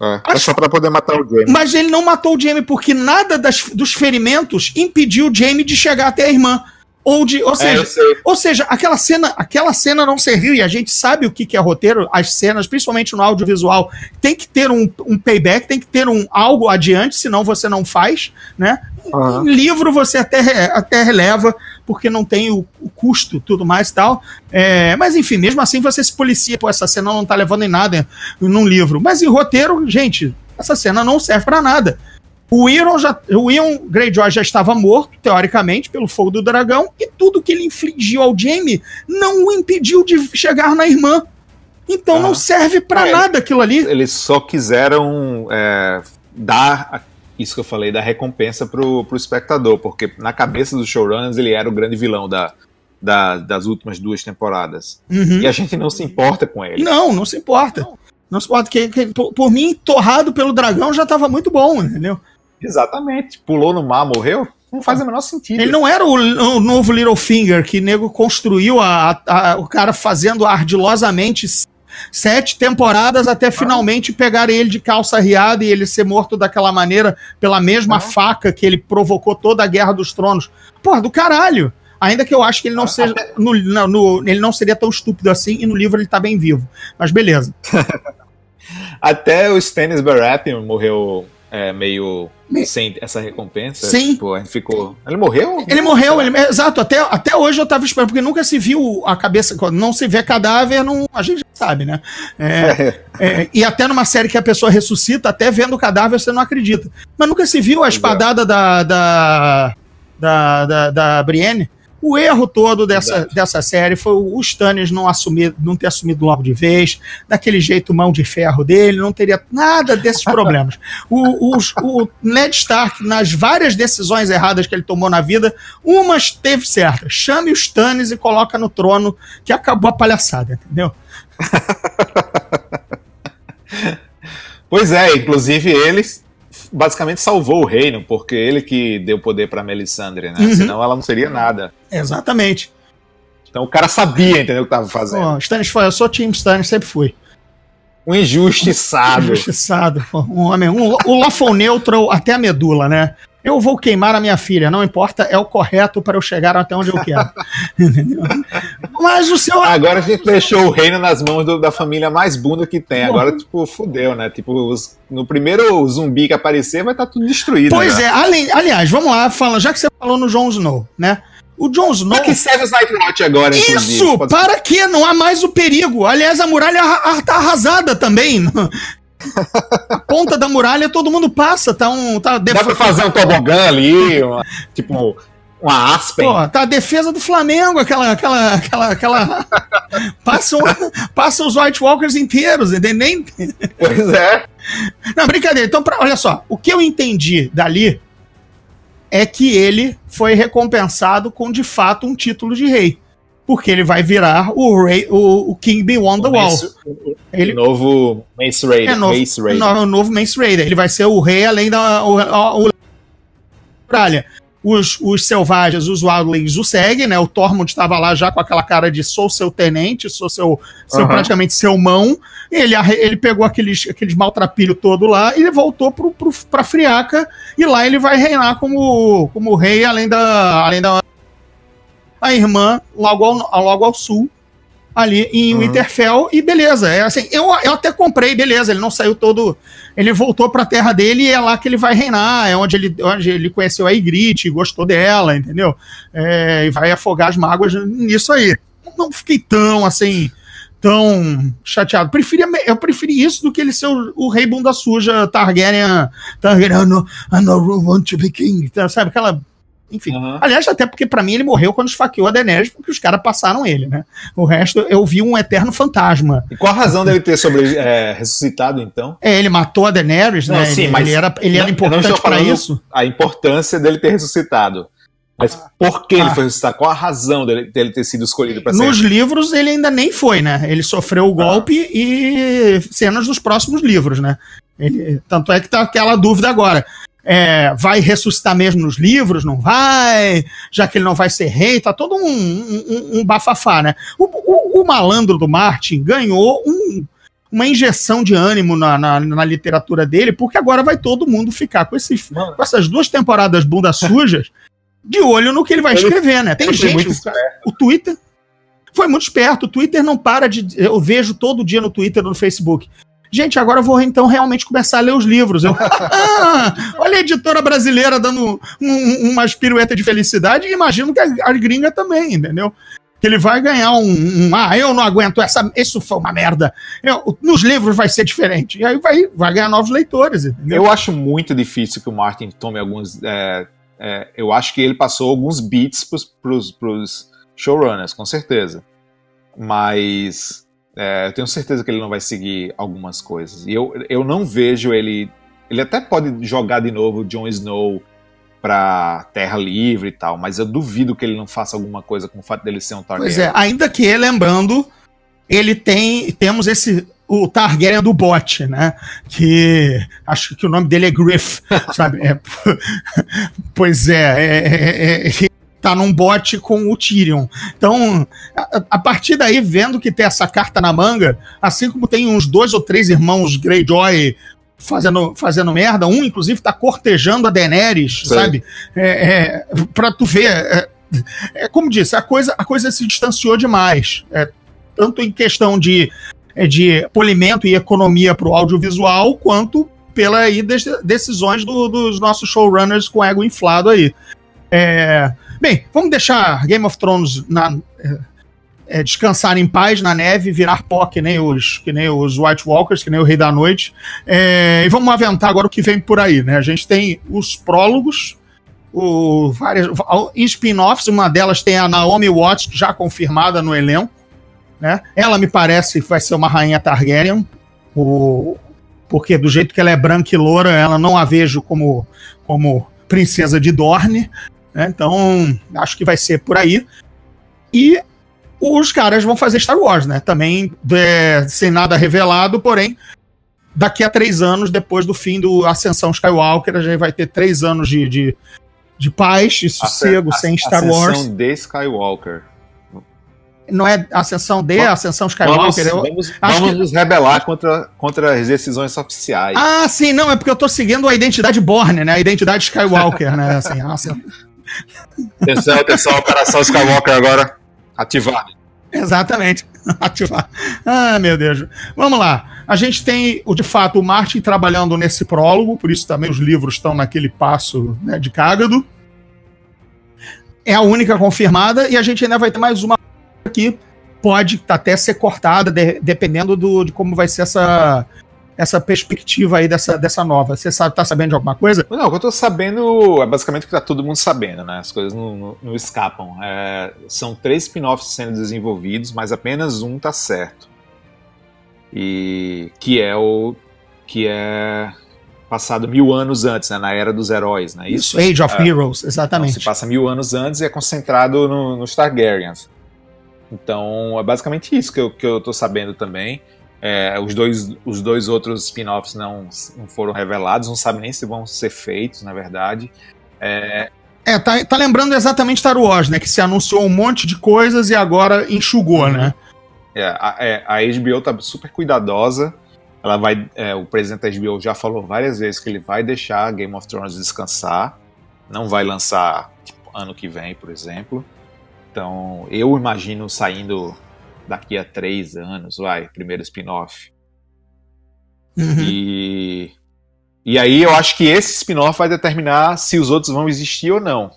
É, é só para poder matar o Jamie. Mas ele não matou o Jamie porque nada das, dos ferimentos impediu o Jamie de chegar até a irmã. Ou, de, ou, é, seja, é, ou seja, aquela cena, aquela cena não serviu, e a gente sabe o que, que é roteiro, as cenas, principalmente no audiovisual, tem que ter um, um payback, tem que ter um algo adiante, senão você não faz, né? Uhum. Em livro você até, até releva, porque não tem o, o custo tudo mais e tal. É, mas enfim, mesmo assim você se policia, pô, essa cena não tá levando em nada num livro. Mas em roteiro, gente, essa cena não serve para nada. O Iron, já, o Ian Greyjoy já estava morto, teoricamente, pelo fogo do dragão, e tudo que ele infligiu ao Jaime não o impediu de chegar na irmã. Então ah, não serve para é, nada aquilo ali. Eles só quiseram é, dar isso que eu falei da recompensa pro, pro espectador, porque na cabeça dos showrunners ele era o grande vilão da, da das últimas duas temporadas. Uhum. E a gente não se importa com ele. Não, não se importa. Não, não se importa. Que, que, por, por, mim, torrado pelo dragão já tava muito bom, entendeu? Exatamente. Pulou no mar, morreu? Não faz o menor sentido. Ele não era o, o novo Littlefinger que nego construiu a, a, o cara fazendo ardilosamente sete temporadas até finalmente pegar ele de calça riada e ele ser morto daquela maneira pela mesma faca que ele provocou toda a Guerra dos Tronos. Porra, do caralho! Ainda que eu acho que ele não seja. No, no, ele não seria tão estúpido assim, e no livro ele tá bem vivo. Mas beleza. Até o Stannis Baratheon morreu é, meio sem essa recompensa. Sim. Tipo, ficou. Ele morreu? Ele morreu, ele... exato. Até, até hoje eu tava esperando, porque nunca se viu a cabeça. Quando não se vê cadáver, não, a gente já sabe, né? É, é, e até numa série que a pessoa ressuscita, até vendo o cadáver você não acredita. Mas nunca se viu a espadada da, da, da, da, da Brienne. O erro todo dessa, dessa série foi o Stannis não assumir, não ter assumido logo de vez, daquele jeito mão de ferro dele, não teria nada desses problemas. O, o, o Ned Stark, nas várias decisões erradas que ele tomou na vida, umas teve certa. Chame o Stannis e coloca no trono, que acabou a palhaçada, entendeu? pois é, inclusive eles basicamente salvou o reino, porque ele que deu poder para Melisandre, né? Uhum. Senão ela não seria nada. Exatamente. Então o cara sabia, entendeu, o que tava fazendo. Oh, Stannis foi, eu sou Team Stannis, sempre fui. Um injustiçado. injustiçado. Um homem, um, o Lawful Neutral até a medula, né? Eu vou queimar a minha filha, não importa, é o correto para eu chegar até onde eu quero. Mas o seu. Agora a gente deixou o reino nas mãos do, da família mais bunda que tem. Agora, tipo, fudeu, né? Tipo, os, no primeiro zumbi que aparecer, vai estar tá tudo destruído. Pois né? é, ali, aliás, vamos lá, fala, já que você falou no Jon Snow, né? O Jon Snow. Para que serve os Nightwatch agora, Isso! Para que? Não há mais o perigo. Aliás, a muralha tá arrasada também a ponta da muralha todo mundo passa, tá um. Tá def... Dá pra fazer um tobogã ali, uma, tipo uma Aspen. Pô, tá a defesa do Flamengo, aquela. aquela, aquela, aquela... passa, passa os White Walkers inteiros, nem. Pois é. Não, brincadeira. Então, pra, olha só, o que eu entendi dali é que ele foi recompensado com de fato um título de rei porque ele vai virar o, Ray, o, o King Beyond the Wall. Mace, ele, o novo Mace Raider. É, novo, Mace Raider. No, novo Mace Raider. Ele vai ser o rei além da muralha. Os, os selvagens, os wildlings o seguem, né? O Tormund estava lá já com aquela cara de sou seu tenente, sou seu, seu uhum. praticamente seu mão. Ele, ele pegou aqueles, aqueles maltrapilhos todo lá e voltou pro, pro, pra Friaca e lá ele vai reinar como, como rei além da, além da a irmã logo ao, logo ao sul, ali em Uhum. Winterfell e beleza. É assim, eu, eu até comprei, beleza, ele não saiu todo. Ele voltou pra terra dele e é lá que ele vai reinar, é onde ele, onde ele conheceu a Ygritte, gostou dela, entendeu? É, e vai afogar as mágoas nisso aí. Não fiquei tão assim. Tão chateado. Preferia, eu preferi isso do que ele ser o, o rei bunda suja Targaryen. Targaryen, I no, I no want to be king. Sabe aquela enfim. Uhum. Aliás, até porque pra mim ele morreu quando esfaqueou a Daenerys, porque os caras passaram ele, né? O resto eu vi um eterno fantasma. E qual a razão dele ter sobre, é, ressuscitado, então? É, ele matou a Daenerys, Não, né? sim, ele, mas ele era, ele não- era importante falando- isso. A importância dele ter ressuscitado. Mas por que ele Ah. foi ressuscitar? Qual a razão dele, dele ter sido escolhido para ser? Nos livros ele ainda nem foi, né? Ele sofreu o golpe e cenas dos próximos livros, né? Ele, tanto é que tá aquela dúvida agora. É, vai ressuscitar mesmo nos livros? Não vai? Já que ele não vai ser rei, tá todo um, um, um bafafá, né? O, o- o malandro do Martin ganhou um- uma injeção de ânimo na, na, na literatura dele, porque agora vai todo mundo ficar com, esses, com essas duas temporadas bunda sujas de olho no que ele vai escrever, né? Tem gente, o o Twitter foi muito esperto. O Twitter não para de. Eu vejo todo dia no Twitter no Facebook. Gente, agora eu vou então realmente começar a ler os livros. Eu, ah, olha a editora brasileira dando um, um, umas piruetas de felicidade e imagino que a, a gringa também, entendeu? Que ele vai ganhar um, um, Ah, eu não aguento, essa, isso foi uma merda. Eu- nos livros vai ser diferente. E aí vai, vai ganhar novos leitores, entendeu? Eu acho muito difícil que o Martin tome alguns. é, é, eu acho que ele passou alguns beats pros, pros, pros showrunners, com certeza. Mas é, eu tenho certeza que ele não vai seguir algumas coisas. E eu, eu não vejo ele. Ele até pode jogar de novo Jon Snow pra Terra Livre e tal, mas eu duvido que ele não faça alguma coisa com o fato dele ser um Targaryen. Pois é, ainda que, lembrando, ele tem. Temos esse. O Targaryen do bot, né? Que acho que o nome dele é Griff, sabe? É, pois é, é, é, é, tá num bot com o Tyrion. Então, a, a partir daí, vendo que tem essa carta na manga, assim como tem uns dois ou três irmãos Greyjoy fazendo, fazendo merda, um inclusive tá cortejando a Daenerys, Sei. sabe? É, é, pra tu ver. É, é como disse, a coisa, a coisa se distanciou demais. É, tanto em questão de, é, de polimento e economia para o audiovisual, quanto pela aí des- decisões do- dos nossos showrunners com ego inflado aí. É, bem, vamos deixar Game of Thrones na, é, descansar em paz na neve, virar pó que nem os, que nem os White Walkers, que nem o Rei da Noite. É, e vamos aventar agora o que vem por aí, né? A gente tem os prólogos, o, várias, em spin-offs, uma delas tem a Naomi Watts, já confirmada no elenco. Né? Ela me parece que vai ser uma rainha Targaryen, o, porque do jeito que ela é branca e loura, ela não a vejo como, como princesa de Dorne. Né? Então, acho que vai ser por aí. E os caras vão fazer Star Wars, né? Também é, sem nada revelado, porém, daqui a três anos, depois do fim do Ascensão Skywalker, a gente vai ter três anos de, de, de paz e sossego A- sem Star ascensão Wars. de Skywalker. Não é Ascensão D, Vamos- Ascensão Vamos, Skywalker. vamos, acho vamos que- nos rebelar contra, contra as decisões oficiais. Ah, sim, não, é porque eu tô seguindo a identidade Borne, né? A identidade Skywalker, né? Assim, Atenção, atenção, Operação Skywalker agora ativada. exatamente. Ativar. Ah, meu Deus. Vamos lá. A gente tem, de fato, o Martin trabalhando nesse prólogo, por isso também os livros estão naquele passo né, de cágado. É a única confirmada, e a gente ainda vai ter mais uma que pode até ser cortada, de- dependendo do, de como vai ser essa, essa perspectiva aí dessa, dessa nova. Você sabe, tá sabendo de alguma coisa? Não, o que eu tô sabendo é basicamente o que tá todo mundo sabendo, né? As coisas não, não- não escapam. É, são três spin-offs sendo desenvolvidos, mas apenas um tá certo. E que é o que é passado mil anos antes, né? Na era dos heróis, né? Isso, Age of É. Heroes, Então, exatamente. se passa mil anos antes e é concentrado no, nos Targaryens. Então, é basicamente isso que eu, que eu tô sabendo também. É, os, dois, os dois outros spin-offs não, não foram revelados, não sabem nem se vão ser feitos, na verdade. É, É, tá, tá lembrando exatamente Star Wars, né? Que se anunciou um monte de coisas e agora enxugou, né? é, a, é, a HBO tá super cuidadosa. Ela vai, é, o presidente da HBO já falou várias vezes que ele vai deixar Game of Thrones descansar. Não vai lançar tipo, ano que vem, por exemplo. Então, eu imagino saindo daqui a três anos, vai, primeiro spin-off. Uhum. E, e aí eu acho que esse spin-off vai determinar se os outros vão existir ou não.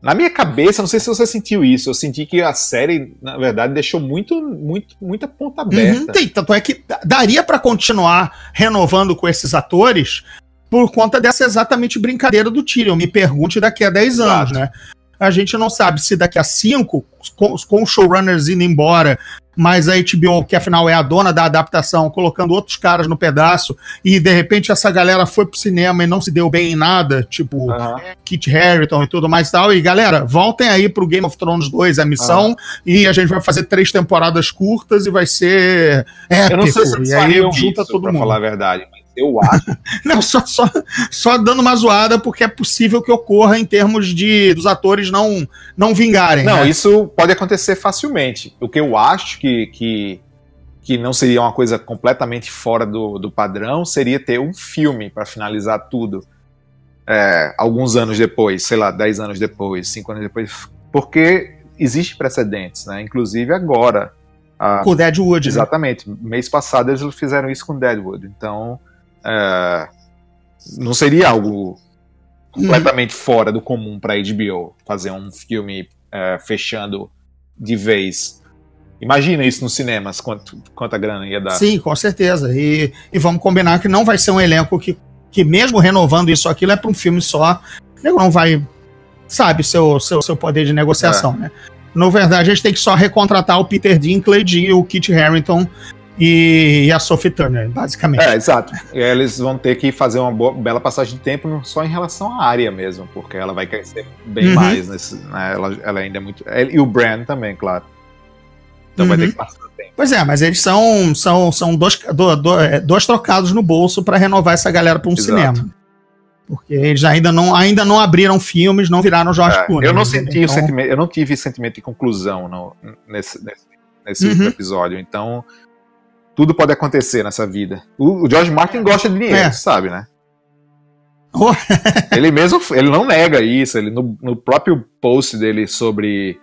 Na minha cabeça, não sei se você sentiu isso, eu senti que a série, na verdade, deixou muito, muito, muita ponta aberta. Uhum, tem, tanto é que daria para continuar renovando com esses atores por conta dessa exatamente brincadeira do Tyrion. Me pergunte daqui a 10 anos, Exato. né? A gente não sabe se daqui a 5, com, com os showrunners indo embora, mas a HBO, que afinal é a dona da adaptação, colocando outros caras no pedaço, e de repente essa galera foi pro cinema e não se deu bem em nada, tipo Aham. Kit Harington e tudo mais e tal. E galera, voltem aí pro Game of Thrones 2, a missão, e a gente vai fazer três temporadas curtas e vai ser épico. Eu não sei se e aí junta isso, todo mundo. falar a verdade, mas eu acho. Não, só, só, só dando uma zoada, porque é possível que ocorra em termos de dos atores não, não vingarem. Não, né? isso pode acontecer facilmente. O que eu acho que, que, que não seria uma coisa completamente fora do, do padrão seria ter um filme para finalizar tudo. É, alguns anos depois, sei lá, 10 anos depois, 5 anos depois. Porque existe precedentes, né? Inclusive agora. a- Com o Deadwood. né? Exatamente. Mês passado eles fizeram isso com Deadwood. Então, é, não seria algo completamente fora do comum para HBO fazer um filme é, fechando de vez. Imagina isso nos cinemas, quanto, quanta grana ia dar. Sim, com certeza. E, e vamos combinar que não vai ser um elenco que, que mesmo renovando isso ou aquilo, é para um filme só. Nego não vai, sabe, seu, seu, seu poder de negociação, É. né? Na verdade, a gente tem que só recontratar o Peter Dinklage e o Kit Harington e, a Sophie Turner, basicamente. É, exato. E eles vão ter que fazer uma boa- bela passagem de tempo só em relação à área mesmo, porque ela vai crescer bem Uhum. mais. Nesse, né? ela, ela ainda é muito. E o Brand também, claro. Então vai Uhum. ter que passar tempo. Pois é, mas eles são, são, são dois, do- do- é, dois trocados no bolso para renovar essa galera para um Exato. cinema. Porque eles ainda não, ainda não abriram filmes, não viraram George É, Clooney. eu não né? senti o Então, sentimento, eu não tive sentimento de conclusão no- nesse, nesse, nesse Uhum. episódio. Então, tudo pode acontecer nessa vida. O, o George Martin gosta de dinheiro, É. sabe, né? Oh. ele mesmo, ele não nega isso. Ele no, no próprio post dele sobre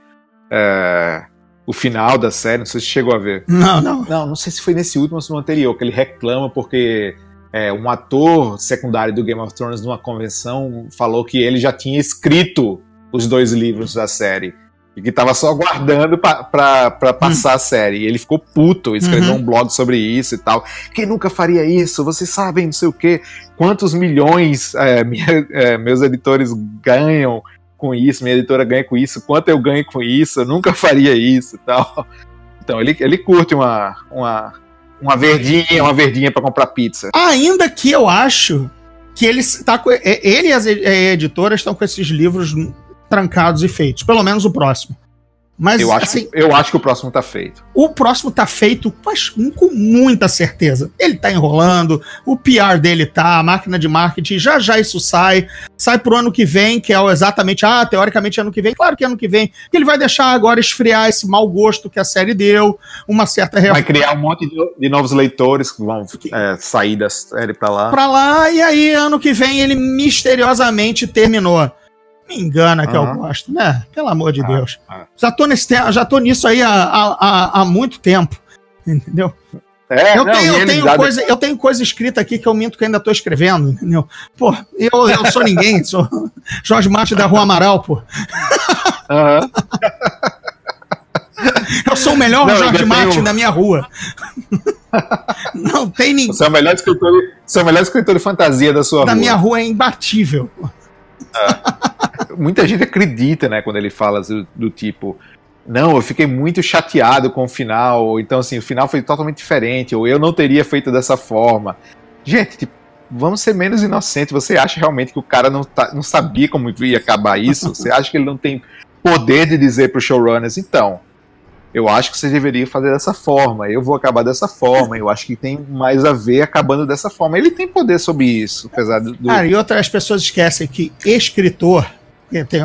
é, o final da série, não sei se chegou a ver. Não, não. Não, não sei se foi nesse último ou no anterior, que ele reclama porque é, um ator secundário do Game of Thrones numa convenção falou que ele já tinha escrito os dois livros da série. E que tava só aguardando pra passar a série. E ele ficou puto, escreveu Uhum. um blog sobre isso e tal. Quem nunca faria isso? Vocês sabem, não sei o quê. Quantos milhões é, minha- é, meus editores ganham com isso, minha editora ganha com isso, quanto eu ganho com isso, eu nunca faria isso e tal. Então ele, ele curte uma, uma, uma verdinha, uma verdinha pra comprar pizza. Ainda que eu acho que ele é, ele e as ed- editoras estão com esses livros trancados e feitos, pelo menos o próximo. Mas Eu acho, assim, eu acho que o próximo tá feito. o próximo tá feito mas, com muita certeza. Ele tá enrolando, o PR dele tá, a máquina de marketing, já já isso sai. Sai pro ano que vem, que é o exatamente, ah, teoricamente ano que vem. Claro que ano que vem, que ele vai deixar agora esfriar esse mau gosto que a série deu, uma certa Vai criar um monte de, de novos leitores que vão é, sair da série pra lá. pra lá, e aí ano que vem ele misteriosamente terminou. Me engana que eu Aham. gosto, né? Pelo amor de Ah, Deus. ah. Já tô, nesse, já tô nisso aí há, há, há- muito tempo. Entendeu? É, Eu, não, tenho, eu, tenho coisa, eu tenho coisa escrita aqui que eu minto que ainda tô escrevendo, entendeu? Pô, eu, eu sou ninguém, sou Jorge Mate da Rua Amaral, pô. Aham. Eu sou o melhor Não, Jorge Mate um- da minha rua. Não tem ninguém. Você é o melhor escritor, você é o melhor escritor de fantasia da sua Da rua. minha rua é imbatível. Muita gente acredita, né, quando ele fala do, do tipo, não, eu fiquei muito chateado com o final, ou então assim, o final foi totalmente diferente, ou eu não teria feito dessa forma. Gente, tipo, vamos ser menos inocentes. Você acha realmente que o cara não, tá- não sabia como ia acabar isso? Você acha que ele não tem poder de dizer para os showrunners, então, eu acho que você deveria fazer dessa forma, eu vou acabar dessa forma, eu acho que tem mais a ver acabando dessa forma. Ele tem poder sobre isso, apesar do. Cara, e outras pessoas esquecem que escritor. Tem-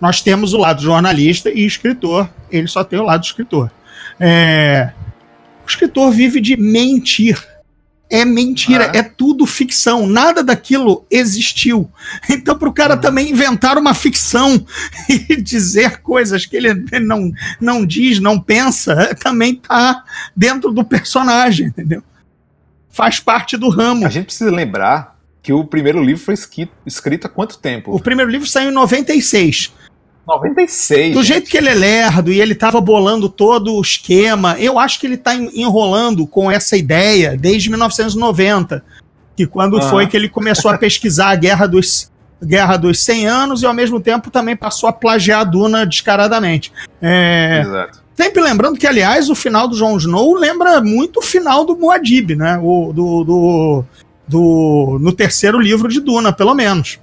nós temos o lado jornalista e escritor, ele só tem o lado escritor. É, o escritor vive de mentir. é mentira, é tudo ficção, nada daquilo existiu. Então, para o cara uhum. também inventar uma ficção e dizer coisas que ele não, não diz, não pensa, também tá dentro do personagem, entendeu? Faz parte do ramo. A gente precisa lembrar que o primeiro livro foi escrito, escrito há quanto tempo? O primeiro livro saiu em 96. 96. Do jeito que ele é lerdo e ele estava bolando todo o esquema, eu acho que ele está enrolando com essa ideia desde 1990, que quando ah. foi que ele começou a pesquisar a Guerra dos Guerra dos 100 Anos e ao mesmo tempo também passou a plagiar a Duna descaradamente. É... Exato. Sempre lembrando que, aliás, o final do Jon Snow lembra muito o final do Muad'Dib, né? O, do, do, do, no terceiro livro de Duna, pelo menos.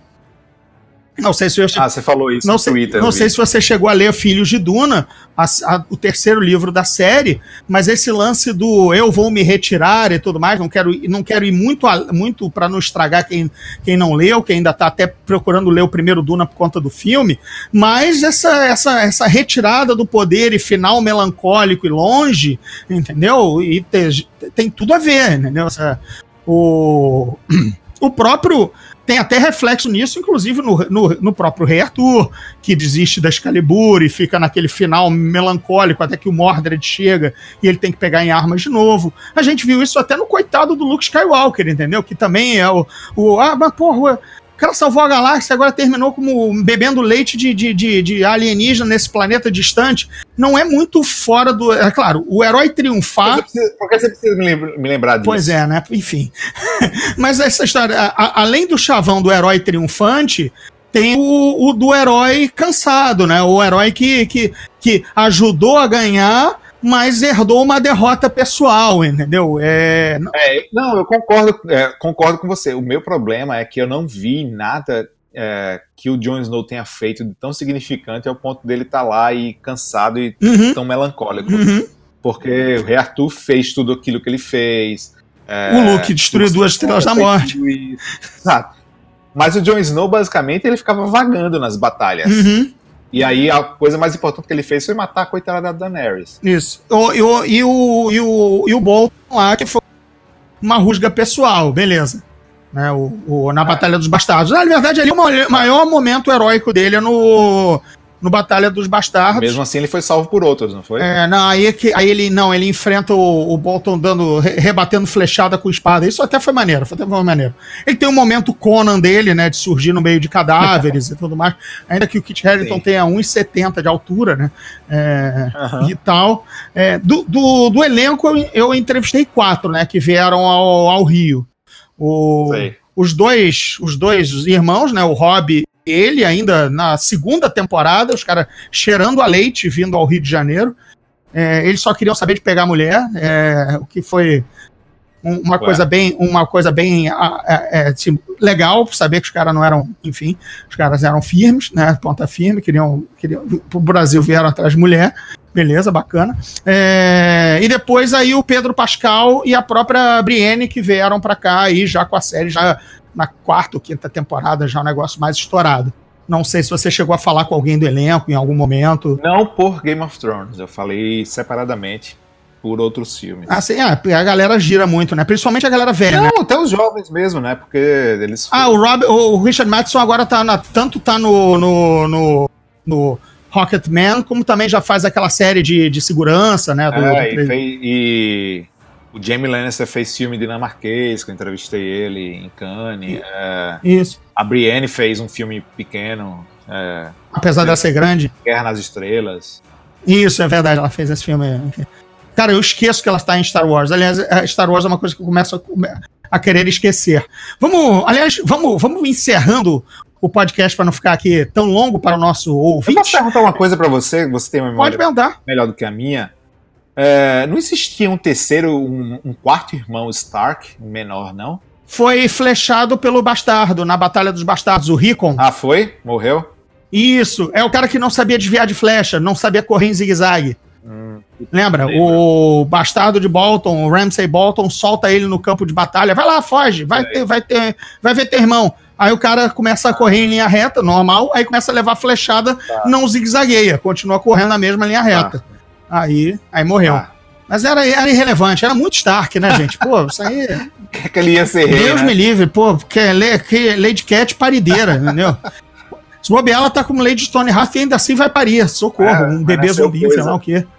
Não sei se eu... Ah, você falou isso não no sei, Twitter. Não sei se você chegou a ler Filhos de Duna, a, a, o terceiro livro da série, mas esse lance do eu vou me retirar e tudo mais, não quero, não quero ir muito, muito para não estragar quem, quem não leu, quem ainda está até procurando ler o primeiro Duna por conta do filme, mas essa, essa, essa retirada do poder e final melancólico e longe, entendeu? E te, tem tudo a ver, entendeu? Essa, o, o próprio tem até reflexo nisso, inclusive no, no, no, próprio Rei Arthur, que desiste da Excalibur e fica naquele final melancólico até que o Mordred chega e ele tem que pegar em armas de novo. A gente viu isso até no coitado do Luke Skywalker, entendeu? Que também é o. o ah, mas porra, o cara salvou a galáxia, agora terminou como bebendo leite de, de, de, de, alienígena nesse planeta distante. Não é muito fora do. É claro, o herói triunfar. Por que você precisa me lembrar disso? Pois é, né? Enfim. Mas essa história, a, além do chavão do herói triunfante, tem o, o, do herói cansado, né? O herói que, que, que ajudou a ganhar mas herdou uma derrota pessoal, entendeu? É, é não, eu concordo, é, concordo com você. O meu problema é que eu não vi nada é, que o Jon Snow tenha feito de tão significante ao ponto dele estar tá lá e cansado e uhum. tão melancólico. Uhum. Porque o Rei Arthur fez tudo aquilo que ele fez. É, o Luke destruiu duas estrelas da morte. Exato. Mas o Jon Snow, basicamente, ele ficava vagando nas batalhas. Uhum. E aí a coisa mais importante que ele fez foi matar a coitada da Daenerys. Isso. O, e, o, e, o, e, o, e o Bolton lá, que foi uma rusga pessoal, beleza. Né, o, o na Batalha dos Bastardos. Na verdade, ali o maior momento heróico dele é no, no Batalha dos Bastardos. Mesmo assim, ele foi salvo por outros, não foi? É, não, aí, é que, aí ele não, ele enfrenta o, o Bolton dando, rebatendo flechada com espada. Isso até foi maneiro, foi até foi maneiro. Ele tem um momento Conan dele, né, de surgir no meio de cadáveres e tudo mais. Ainda que o Kit Harington tenha 1,70 de altura, né, é, uhum. e tal. É, do, do, do, elenco, eu, eu, entrevistei quatro, né, que vieram ao, ao Rio. O, os dois, os dois irmãos, né, o Rob ele ainda na segunda temporada, os caras cheirando a leite vindo ao Rio de Janeiro. É, eles só queriam saber de pegar mulher, é, o que foi uma Ué. coisa bem, uma coisa bem é, assim, legal, saber que os caras não eram, enfim, os caras eram firmes, né, ponta firme, queriam, queriam pro Brasil vieram atrás de mulher, beleza, bacana. É, e depois aí o Pedro Pascal e a própria Brienne que vieram para cá aí já com a série já na quarta ou quinta temporada, já um negócio mais estourado. Não sei se você chegou a falar com alguém do elenco em algum momento. Não por Game of Thrones, eu falei separadamente por outros filmes. Ah, sim, ah, a galera gira muito, né? Principalmente a galera velha. Não, né? até os jovens mesmo, né? Porque eles. Ah, o, Rob, o Richard Madison agora tá na, tanto tá no, no, no, no Rocketman, como também já faz aquela série de, de segurança, né? Do, é, do... E, e, o Jamie Lannister fez filme dinamarquês, que eu entrevistei ele em Cannes. É, Isso. A Brienne fez um filme pequeno. É, Apesar dela ser grande. Guerra nas Estrelas. Isso, é verdade, ela fez esse filme. Cara, eu esqueço que ela está em Star Wars. Aliás, Star Wars é uma coisa que eu começo a, a querer esquecer. Vamos, aliás, vamos, vamos encerrando o podcast para não ficar aqui tão longo para o nosso ouvinte. Eu posso perguntar uma coisa para você? Você tem uma memória Pode perguntar. melhor do que a minha. É, não existia um terceiro, um, um, quarto irmão Stark, menor, não? Foi flechado pelo bastardo, na Batalha dos Bastardos, o Rickon. Ah, foi? Morreu? Isso, é o cara que não sabia desviar de flecha, não sabia correr em zigue-zague. Hum, Lembra? O bastardo de Bolton, o Ramsay Bolton, solta ele no campo de batalha. Vai lá, foge, vai, ter, vai, ter, vai ver teu irmão. Aí o cara começa a correr em linha reta, normal, aí começa a levar flechada, tá. não zigue-zagueia, continua correndo na mesma linha reta. Tá. Aí, aí morreu. Ah. Mas era, era irrelevante, era muito Stark, né, gente? Pô, isso aí. que, que ele ia ser rei, Deus né? me livre, pô, porque é que Lady Cat parideira, entendeu? Se bobear, ela tá como Lady Stonehearth e ainda assim vai parir. Socorro, É, um bebê zumbi, sei lá o quê.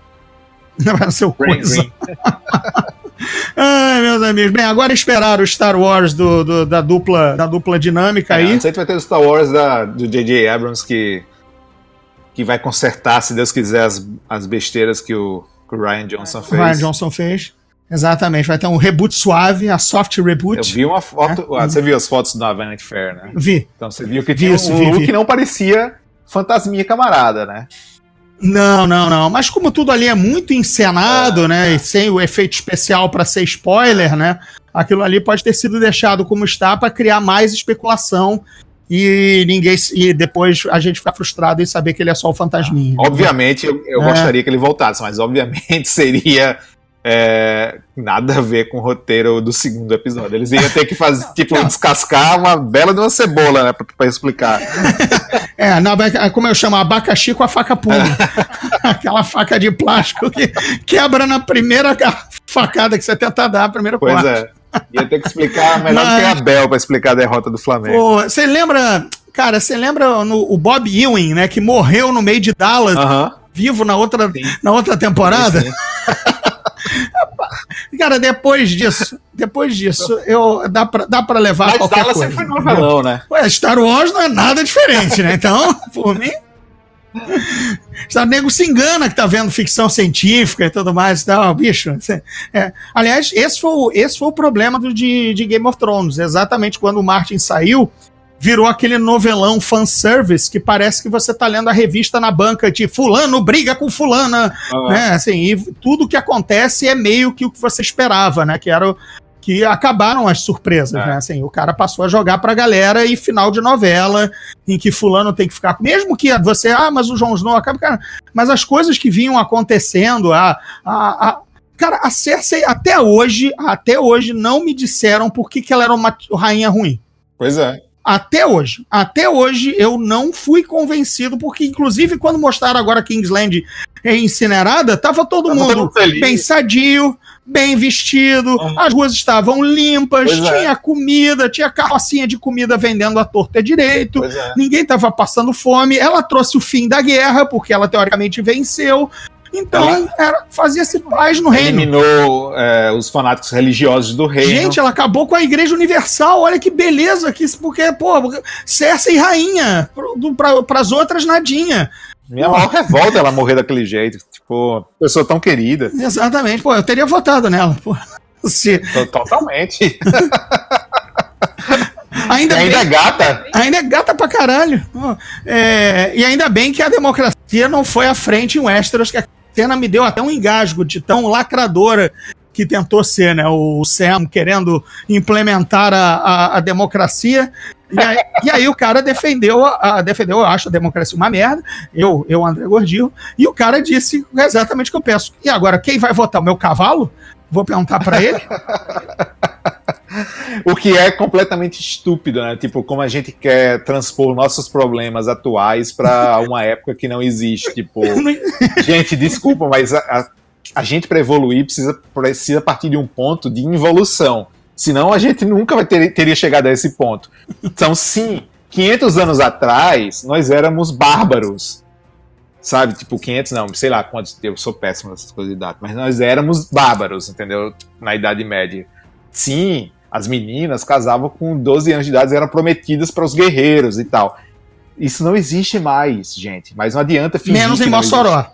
Vai nascer o coisa. Ai, meus amigos. Bem, agora esperar o Star Wars do, do- da, dupla, da dupla dinâmica É, aí. antes a gente vai ter o Star Wars da, do J.J. Abrams que, que vai consertar, se Deus quiser, as, as besteiras que o, que o Ryan Johnson O fez. Ryan Johnson fez. Exatamente, vai ter um reboot suave, a soft Eu reboot. vi uma foto. É. ah, Você viu as fotos da Vanity Fair, né? Vi. Então você viu que tinha Isso, um vi, look vi. que não parecia fantasminha camarada, né? Não, não, não. Mas como tudo ali é muito encenado, né? E sem o efeito especial para ser spoiler, né? Aquilo ali pode ter sido deixado como está para criar mais especulação e ninguém e depois a gente ficar frustrado em saber que ele é só o fantasminha. Obviamente, eu, eu É. gostaria que ele voltasse, mas obviamente seria é, nada a ver com o roteiro do segundo episódio. Eles iam ter que fazer, tipo, descascar uma bela de uma cebola, né? Pra, pra explicar. É, não, é como eu chamo, abacaxi com a faca punho. Aquela faca de plástico que quebra na primeira facada que você tenta dar, a primeira Pois é. Ia ter que explicar melhor do que a Mas- Bel pra explicar a derrota do Flamengo. Você lembra, cara, você lembra no, o Bob Ewing, né, que morreu no meio de Dallas, Aham. vivo na outra, Sim. na outra temporada? Sim. Cara, depois disso, depois disso, eu, dá, pra, dá pra levar Mas qualquer Dallas coisa. sempre foi novelão, né? Ué, Star Wars não é nada diferente, né? Então, por mim. O nego se engana que tá vendo ficção científica e tudo mais e tal, bicho. é. Aliás, esse foi, o- esse foi o problema do, de, de Game of Thrones. Exatamente quando o Martin saiu, virou aquele novelão fanservice que parece que você tá lendo a revista na banca de fulano briga com fulana, Ah, né? Assim, e tudo que acontece é meio que o que você esperava, né? Que era o, que acabaram as surpresas, É. né? Assim, o cara passou a jogar pra galera e final de novela, em que fulano tem que ficar. Mesmo que você, ah, mas o Jon Snow acaba. Cara, mas as coisas que vinham acontecendo, a. a, a Cara, a Cersei até hoje, até hoje, não me disseram por que, que ela era uma rainha ruim. Pois é. Até hoje. Até hoje eu não fui convencido, porque, inclusive, quando mostraram agora Kingsland é incinerada, tava todo Tava mundo bem sadio, bem vestido, Uhum. as ruas estavam limpas, Pois é. tinha comida, tinha carrocinha de comida vendendo à torta direito, é. ninguém tava passando fome. Ela trouxe o fim da guerra, porque ela teoricamente venceu. Então, era- fazia-se paz no reino. Eliminou é, os fanáticos religiosos do reino. Gente, ela acabou com a Igreja Universal. Olha que beleza que isso, porque, pô, Cersei rainha, para as outras nadinha. Minha maior revolta é ela morrer daquele jeito. Tipo, pessoa tão querida. Exatamente, pô, eu teria votado nela. Pô. Se, To- Totalmente. ainda, E ainda é bem, gata. ainda é gata pra caralho. É, e ainda bem que a democracia não foi à frente em Westeros, que cena me deu até um engasgo de tão lacradora que tentou ser, né? O Sam querendo implementar a, a, a democracia. E aí, e aí o cara defendeu, a, defendeu, eu acho a democracia uma merda. Eu, eu André Gordillo. E o cara disse exatamente o que eu penso. E agora, quem vai votar? O meu cavalo? Vou perguntar pra ele. O que é completamente estúpido, né? Tipo, como a gente quer transpor nossos problemas atuais pra uma época que não existe. Tipo, gente, desculpa, mas a, a, a gente para evoluir precisa, precisa partir de um ponto de involução. Senão a gente nunca vai ter, teria chegado a esse ponto. Então, sim, 500 anos atrás, nós éramos bárbaros. Sabe? Tipo, 500 não, sei lá quantos. Eu sou péssimo nessas coisas de data. Mas nós éramos bárbaros, entendeu? Na Idade Média. Sim, as meninas casavam com 12 anos de idade, eram prometidas para os guerreiros e tal. Isso não existe mais, gente. Mas não adianta fingir Menos em Mossoró.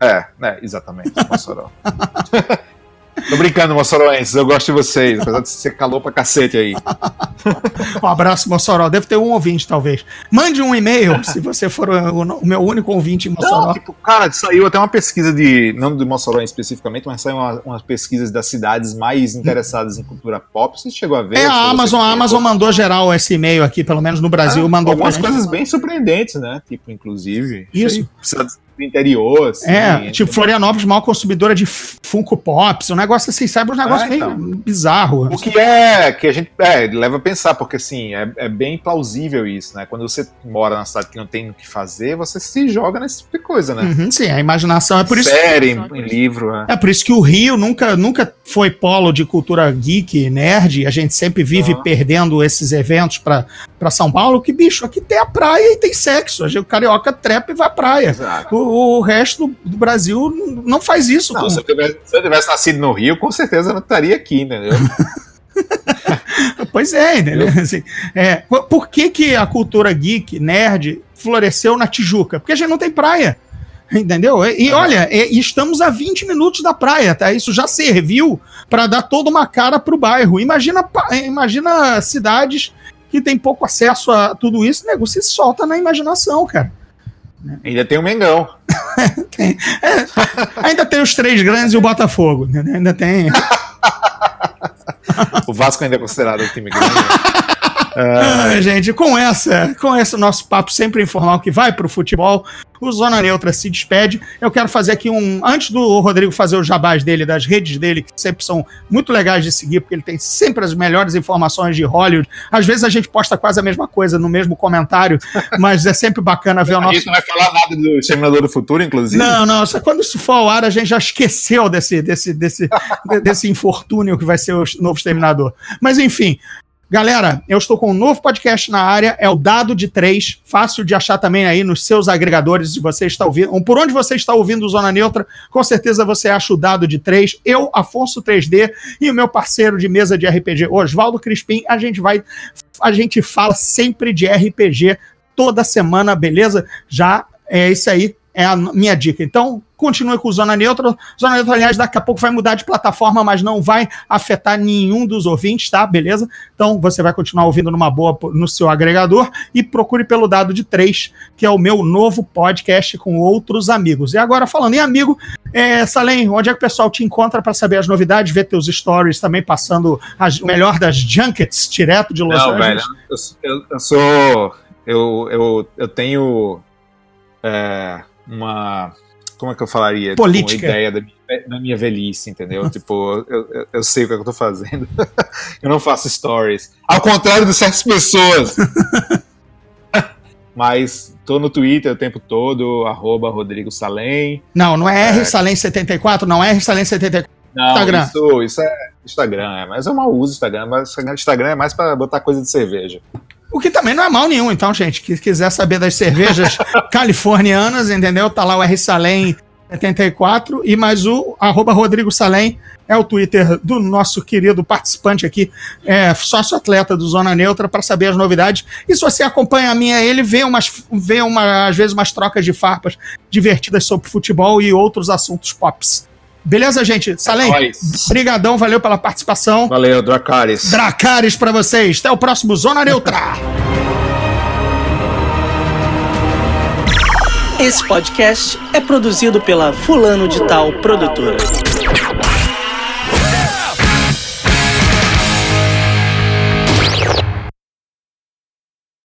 É, é, exatamente, Mossoró. Tô brincando, moçoroenses, eu gosto de vocês, apesar de ser calor pra cacete aí. Um abraço, Mossoró. Deve ter um ouvinte, talvez. Mande um e-mail, se você for o, o meu único ouvinte em Mossoró. Não, tipo, cara, saiu até uma pesquisa de, não de Mossoró especificamente, mas saiu uma, umas pesquisas das cidades mais interessadas em cultura pop. Você chegou a ver? É, a você Amazon, a chegou? Amazon mandou geral esse e-mail aqui, pelo menos no Brasil, Ah, mandou algumas coisas bem surpreendentes, né? Tipo, inclusive. Isso. Precisa, do interior, assim. É, tipo, Florianópolis, maior consumidora de Funko Pops, um negócio assim, sabe? Um negócio É, meio então. bizarro. O que é que a gente é, leva a pensar, porque assim, é, é bem plausível isso, né? Quando você mora na cidade que não tem o que fazer, você se joga nesse tipo de coisa, né? Uhum, sim, a imaginação é por isso. Série, em, em livro, é. É por isso que o Rio nunca, nunca foi polo de cultura geek, nerd. A gente sempre vive Ah. perdendo esses eventos pra pra São Paulo. Que bicho, aqui tem a praia e tem sexo. A gente, o carioca trepa e vai à praia. Exato. O, o resto do, do Brasil não faz isso. Não, se, eu tivesse, se eu tivesse nascido no Rio, com certeza eu não estaria aqui, entendeu? Pois é, entendeu? Assim, é, por- que, que a cultura geek, nerd, floresceu na Tijuca? Porque a gente não tem praia. Entendeu? E, e olha, é, estamos a 20 minutos da praia, tá? Isso já serviu para dar toda uma cara pro bairro. Imagina, imagina cidades que tem pouco acesso a tudo isso, nego, se solta na imaginação, cara. Ainda tem o Mengão. Ainda tem os três grandes e o Botafogo, entendeu? Ainda tem. O Vasco ainda é considerado um time grande. Ah, gente, com essa, com esse nosso papo sempre informal que vai pro futebol, o Zona Neutra se despede. Eu quero fazer aqui um. Antes do Rodrigo fazer os jabás dele, das redes dele, que sempre são muito legais de seguir, porque ele tem sempre as melhores informações de Hollywood. Às vezes a gente posta quase a mesma coisa no mesmo comentário, mas é sempre bacana ver o A nosso. gente não vai falar nada do Exterminador do Futuro, inclusive. Não, não, só quando isso for ao ar, a gente já esqueceu desse, desse, desse, de- desse infortúnio que vai ser o novo Exterminador. Mas enfim, galera, eu estou com um novo podcast na área, é o Dado de Três, fácil de achar também aí nos seus agregadores, se você está ouvindo, ou por onde você está ouvindo Zona Neutra, com certeza você acha o Dado de Três. Eu, Afonso 3D, e o meu parceiro de mesa de RPG, Oswaldo Crispim, a gente vai, a gente fala sempre de RPG toda semana, beleza? Já é isso aí, é a minha dica. Então, continue com Zona Neutra. Zona Neutra, aliás, daqui a pouco vai mudar de plataforma, mas não vai afetar nenhum dos ouvintes, tá? Beleza? Então, você vai continuar ouvindo numa boa no seu agregador e procure pelo dado de 3, que é o meu novo podcast com outros amigos. E agora, falando em amigo, é, Salem, onde é que o pessoal te encontra para saber as novidades, ver teus stories também passando as- o melhor das junkets direto de Los Não, Angeles? velho, eu, eu- eu sou. Eu, eu, eu tenho é, uma. Como é que eu falaria? Tipo, Política. uma ideia da minha, da minha velhice, entendeu? tipo, eu, eu, eu sei o que, é que eu tô fazendo. eu não faço stories. Ao contrário de certas pessoas. Mas tô no Twitter o tempo todo, arroba Rodrigo Salem. Não, não é R Salem 74, não é R Salem 74. Não, Instagram. Isso, isso é Instagram, é, mas eu mal uso Instagram, mas Instagram é mais pra botar coisa de cerveja. O que também não é mal nenhum, então, gente, que quiser saber das cervejas californianas, entendeu? Tá lá o R Salem 74 e mais o arroba Rodrigo Salem é o Twitter do nosso querido participante aqui, é, sócio atleta do Zona Neutra, para saber as novidades. E se você acompanha a minha, ele vê umas, vê uma, às vezes umas trocas de farpas divertidas sobre futebol e outros assuntos pops. Beleza, gente? Salem, nóis. brigadão, valeu pela participação. Valeu, Dracarys. Dracarys pra vocês. Até o próximo Zona Neutra. Esse podcast é produzido pela Fulano de Tal Produtora.